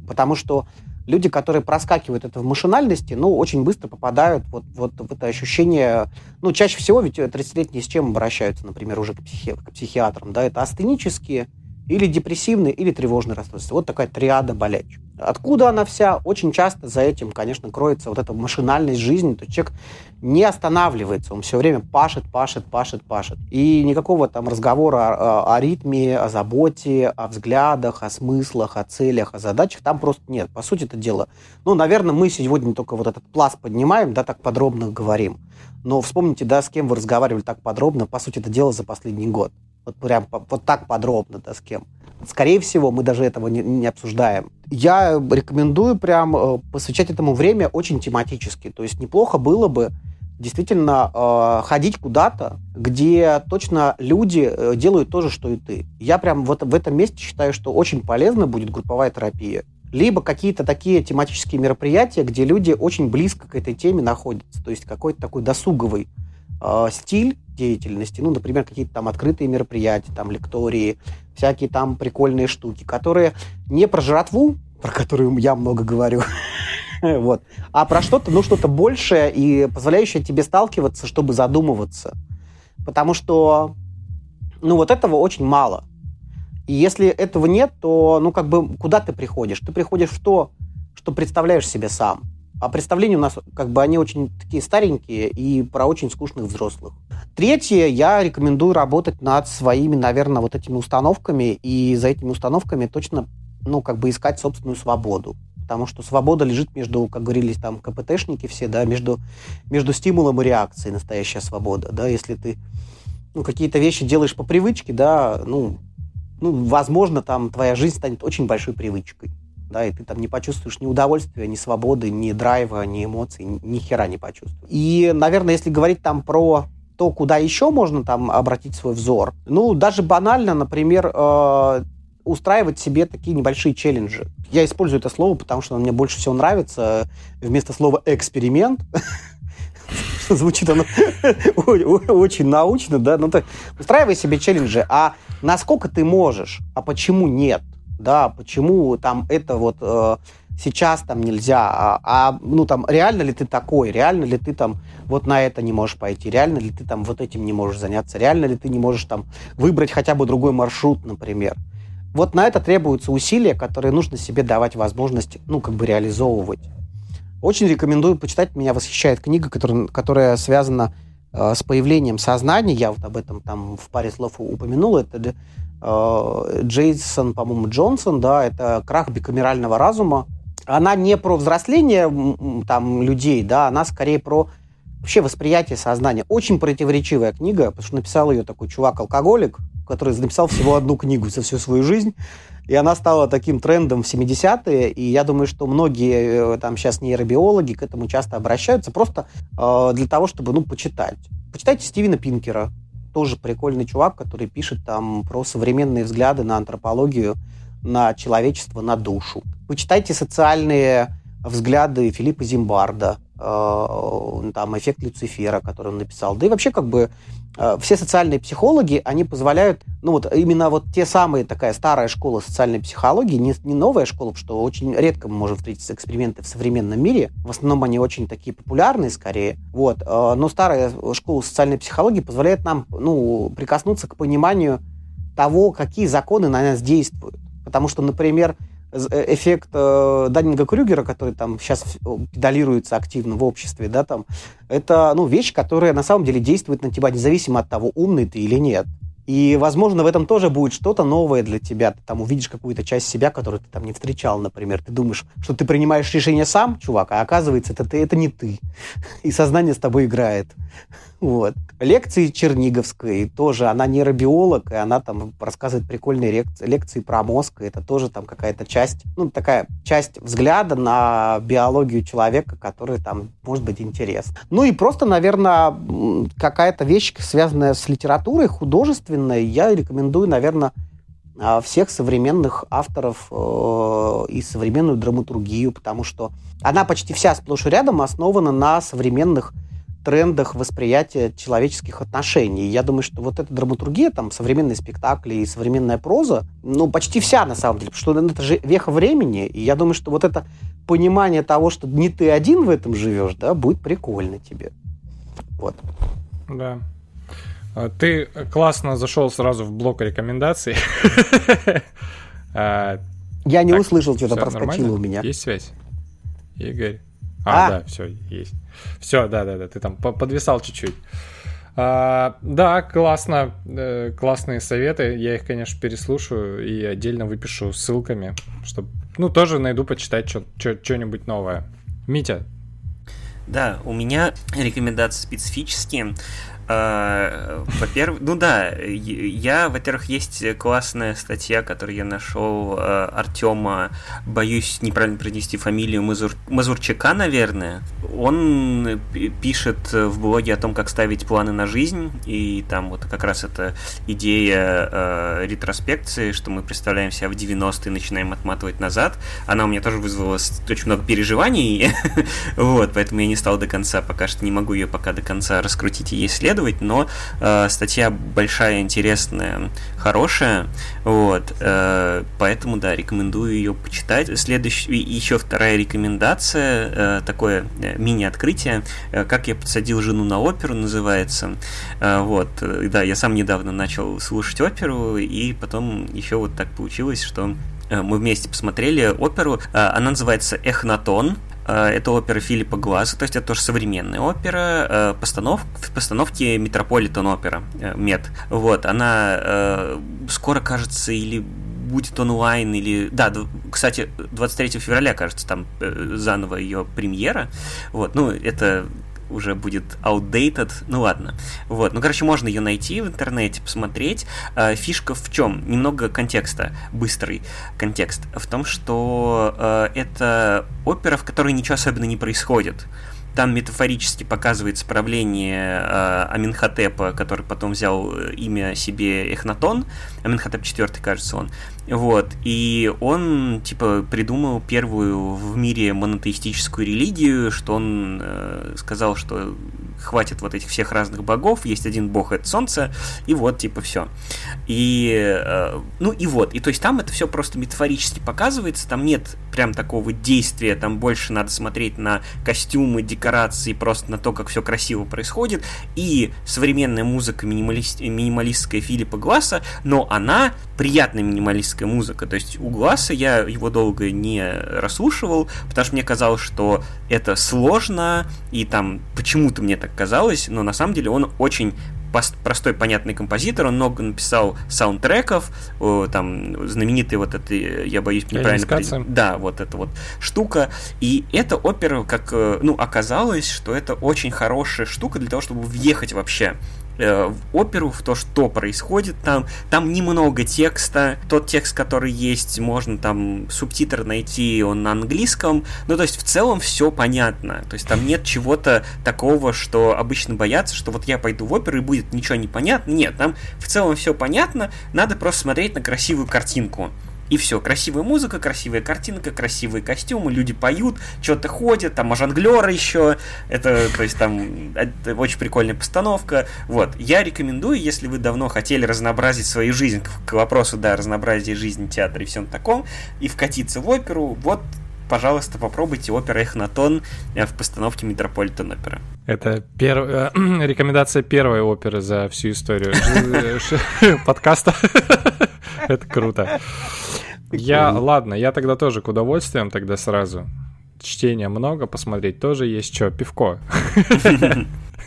Потому что люди, которые проскакивают это в машинальности, ну, очень быстро попадают вот, вот в это ощущение... Ну, чаще всего ведь 30-летние с чем обращаются, например, уже к, психи... к психиатрам, да, это астенические, или депрессивные, или тревожные расстройства. Вот такая триада болячек. Откуда она вся? Очень часто за этим, конечно, кроется вот эта машинальность жизни. То есть человек не останавливается, он все время пашет, пашет, пашет, пашет. И никакого там разговора о, о ритме, о заботе, о взглядах, о смыслах, о целях, о задачах там просто нет. По сути это дело. Ну, наверное, мы сегодня только вот этот пласт поднимаем, да, так подробно говорим. Но вспомните, да, с кем вы разговаривали так подробно, по сути, это дело за последний год. Вот прям вот так подробно, да, с кем. Скорее всего, мы даже этого не, не обсуждаем. Я рекомендую прям э, посвящать этому время очень тематически. То есть неплохо было бы действительно э, ходить куда-то, где точно люди э, делают то же, что и ты. Я прям вот в этом месте считаю, что очень полезно будет групповая терапия. Либо какие-то такие тематические мероприятия, где люди очень близко к этой теме находятся. То есть какой-то такой досуговый э, стиль деятельности, ну, например, какие-то там открытые мероприятия, там лектории, всякие там прикольные штуки, которые не про жратву, про которую я много говорю, Вот. А про что-то, ну, что-то большее и позволяющее тебе сталкиваться, чтобы задумываться. Потому что, ну, вот этого очень мало. И если этого нет, то, ну, как бы, куда ты приходишь? Ты приходишь в то, что представляешь себе сам. А представления у нас, как бы, они очень такие старенькие и про очень скучных взрослых. Третье, я рекомендую работать над своими, наверное, вот этими установками, и за этими установками точно, ну, как бы искать собственную свободу. Потому что свобода лежит между, как говорили там КПТшники все, да, между, между стимулом и реакцией, настоящая свобода, да, если ты ну, какие-то вещи делаешь по привычке, да, ну, ну, возможно, там твоя жизнь станет очень большой привычкой да, и ты там не почувствуешь ни удовольствия, ни свободы, ни драйва, ни эмоций, ни хера не почувствуешь. И, наверное, если говорить там про то, куда еще можно там обратить свой взор, ну, даже банально, например, э, устраивать себе такие небольшие челленджи. Я использую это слово, потому что оно мне больше всего нравится. Вместо слова «эксперимент» звучит оно очень научно, да, ну так, устраивай себе челленджи, а насколько ты можешь, а почему нет? Да, почему там это вот э, сейчас там нельзя, а, а, ну там реально ли ты такой, реально ли ты там вот на это не можешь пойти, реально ли ты там вот этим не можешь заняться, реально ли ты не можешь там выбрать хотя бы другой маршрут, например. Вот на это требуются усилия, которые нужно себе давать возможность, ну, как бы реализовывать. Очень рекомендую почитать. Меня восхищает книга, которая, которая связана э, с появлением сознания. Я вот об этом там в паре слов упомянул. Это Джейсон, по-моему, Джонсон, да, это крах бикамерального разума. Она не про взросление там людей, да, она скорее про вообще восприятие сознания. Очень противоречивая книга, потому что написал ее такой чувак-алкоголик, который написал всего одну книгу за всю свою жизнь. И она стала таким трендом в 70-е, и я думаю, что многие э, там сейчас нейробиологи к этому часто обращаются, просто э, для того, чтобы, ну, почитать. Почитайте Стивена Пинкера, тоже прикольный чувак, который пишет там про современные взгляды на антропологию, на человечество, на душу. Почитайте социальные взгляды Филиппа Зимбарда, там «Эффект Люцифера», который он написал. Да и вообще как бы Э, все социальные психологи, они позволяют, ну вот именно вот те самые, такая старая школа социальной психологии, не, не новая школа, потому что очень редко мы можем встретить эксперименты в современном мире, в основном они очень такие популярные скорее, вот, э, но старая школа социальной психологии позволяет нам, ну, прикоснуться к пониманию того, какие законы на нас действуют. Потому что, например, Э, эффект э, Даннинга Крюгера, который там сейчас педалируется активно в обществе, да, там, это, ну, вещь, которая на самом деле действует на тебя независимо от того, умный ты или нет. И, возможно, в этом тоже будет что-то новое для тебя. Ты там увидишь какую-то часть себя, которую ты там не встречал, например. Ты думаешь, что ты принимаешь решение сам, чувак, а оказывается, это, ты, это не ты. И сознание с тобой играет. Вот. Лекции Черниговской тоже, она нейробиолог, и она там рассказывает прикольные лекции, лекции про мозг, и это тоже там какая-то часть, ну, такая часть взгляда на биологию человека, которая там может быть интересна. Ну и просто, наверное, какая-то вещь, связанная с литературой, художественной, я рекомендую, наверное, а, всех современных авторов э, и современную драматургию, потому что она почти вся сплошь и рядом основана на современных трендах восприятия человеческих отношений. Я думаю, что вот эта драматургия, там, современные спектакли и современная проза, ну, почти вся, на самом деле, потому что это же веха времени, и я думаю, что вот это понимание того, что не ты один в этом живешь, да, будет прикольно тебе. Вот. Да. А, ты классно зашел сразу в блок рекомендаций. Я не услышал, что-то проскочило у меня. Есть связь? Игорь. А, а, да, все, есть. Все, да, да, да, ты там подвисал чуть-чуть. А, да, классно, э, классные советы. Я их, конечно, переслушаю и отдельно выпишу ссылками, чтобы, ну, тоже найду почитать что-нибудь новое. Митя. Да, у меня рекомендации специфические. Во-первых, ну да, я, во-первых, есть классная статья, которую я нашел а, Артема, боюсь неправильно произнести фамилию Мазур... Мазурчака, наверное. он пишет в блоге о том, как ставить планы на жизнь, и там вот как раз эта идея э, ретроспекции, что мы представляем себя в 90-е и начинаем отматывать назад, она у меня тоже вызвала очень много переживаний, вот, поэтому я не стал до конца, пока что не могу ее пока до конца раскрутить и исследовать, но э, статья большая, интересная, хорошая, вот, э, поэтому, да, рекомендую ее почитать. Следующая, еще вторая рекомендация, э, такое э, мини-открытие, «Как я подсадил жену на оперу» называется, вот, да, я сам недавно начал слушать оперу, и потом еще вот так получилось, что мы вместе посмотрели оперу, она называется «Эхнатон», это опера Филиппа Глаза, то есть это тоже современная опера, э, постанов, в постановке Метрополитен опера, э, Мед. Вот, она скоро, кажется, или будет онлайн или... Да, кстати, 23 февраля, кажется, там заново ее премьера. Вот, ну, это уже будет outdated, ну ладно. Вот, ну, короче, можно ее найти в интернете, посмотреть. Э, фишка в чем? Немного контекста, быстрый контекст. В том, что э, это опера, в которой ничего особенно не происходит. Там метафорически показывается правление э, Аминхотепа, который потом взял э, имя себе Эхнатон. Аминхотеп IV, кажется, он. Вот. И он, типа, придумал первую в мире монотеистическую религию, что он э, сказал, что хватит вот этих всех разных богов, есть один бог, это солнце, и вот, типа, все. И, э, ну и вот, и то есть там это все просто метафорически показывается, там нет прям такого действия, там больше надо смотреть на костюмы, декорации, просто на то, как все красиво происходит, и современная музыка минималист, минималистская Филиппа Гласса, но она приятная минималистская музыка, то есть у Гласса я его долго не расслушивал, потому что мне казалось, что это сложно, и там почему-то мне так казалось, но на самом деле он очень простой, понятный композитор, он много написал саундтреков, там знаменитый вот это, я боюсь неправильно... При... Да, вот эта вот штука. И эта опера, как, э, ну, оказалось, что это очень хорошая штука для того, чтобы въехать вообще Э, оперу, в то, что происходит там. Там немного текста. Тот текст, который есть, можно там субтитр найти, он на английском. Ну, то есть, в целом все понятно. То есть, там нет чего-то такого, что обычно боятся, что вот я пойду в оперу и будет ничего не понятно. Нет, там в целом все понятно. Надо просто смотреть на красивую картинку. И все, красивая музыка, красивая картинка, красивые костюмы, люди поют, что-то ходят, там жонглеры еще, это, то есть там это очень прикольная постановка. Вот, я рекомендую, если вы давно хотели разнообразить свою жизнь, к, вопросу, да, разнообразия жизни, театра и всем таком, и вкатиться в оперу, вот пожалуйста, попробуйте опера Эхнатон э, в постановке Метрополитен опера. Это пер... Э, рекомендация первой оперы за всю историю подкаста. Это круто. Я, ладно, я тогда тоже к удовольствием тогда сразу. Чтения много, посмотреть тоже есть что, пивко.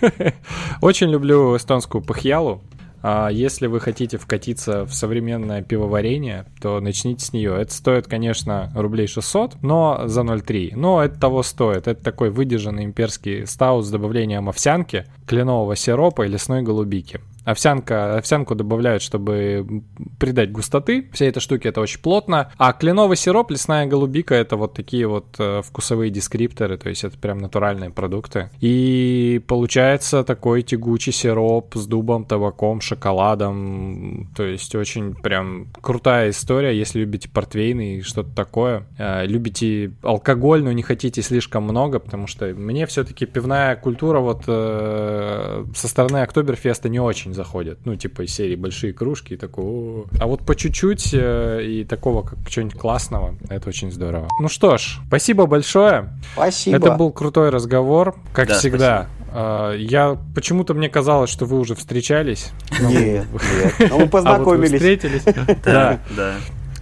Очень люблю эстонскую пахьялу. А если вы хотите вкатиться в современное пивоварение, то начните с нее. Это стоит, конечно, рублей 600, но за 0,3. Но это того стоит. Это такой выдержанный имперский стаут с добавлением овсянки, кленового сиропа и лесной голубики. Овсянка, овсянку добавляют, чтобы придать густоты. Все эти штуки это очень плотно. А кленовый сироп, лесная голубика это вот такие вот э, вкусовые дескрипторы, то есть это прям натуральные продукты. И получается такой тягучий сироп с дубом, табаком, шоколадом. То есть очень прям крутая история, если любите портвейны и что-то такое. Э, любите алкоголь, но не хотите слишком много, потому что мне все-таки пивная культура вот э, со стороны Октоберфеста не очень заходят. Ну, типа из серии большие кружки и такого. А вот по чуть-чуть э, и такого как чего-нибудь классного, это очень здорово. Ну что ж, спасибо большое. Спасибо. Это был крутой разговор, как да, всегда. Спасибо. Я почему-то мне казалось, что вы уже встречались. Нет, нет. мы познакомились. А вот встретились. Да, да.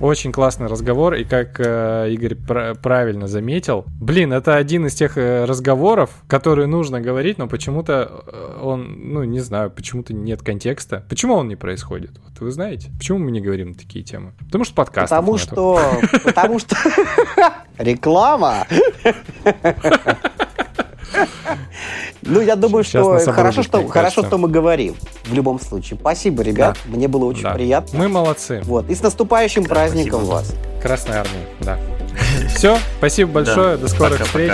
Очень классный разговор, и как э, Игорь пр- правильно заметил, блин, это один из тех э, разговоров, которые нужно говорить, но почему-то э, он, ну, не знаю, почему-то нет контекста. Почему он не происходит? Вот вы знаете, почему мы не говорим такие темы? Потому что подкаст. Потому нету. что... Потому что... Реклама! Ну, я думаю, что хорошо, что хорошо, что мы говорим. В любом случае. Спасибо, ребят. Да. Мне было очень да. приятно. Мы молодцы. Вот. И с наступающим да, праздником спасибо. вас. Красной армии, да. Все, спасибо большое. До скорых встреч.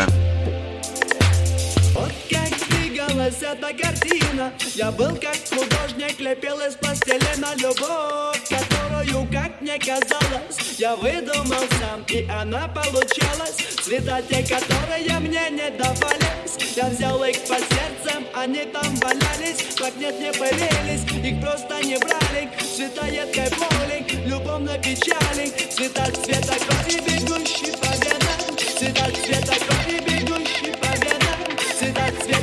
Эта картина Я был как художник, лепил из пластилина любовь Которую, как мне казалось, я выдумал сам И она получалась. Цвета те, которые мне не давались. Я взял их по сердцам, они там валялись. Как нет, не пылились, их просто не брали. Цвета едкой боли, любовной печали. Цвета цвета крови, бегущий по венам. Цвета цвета крови, бегущий по венам. Цвета цвета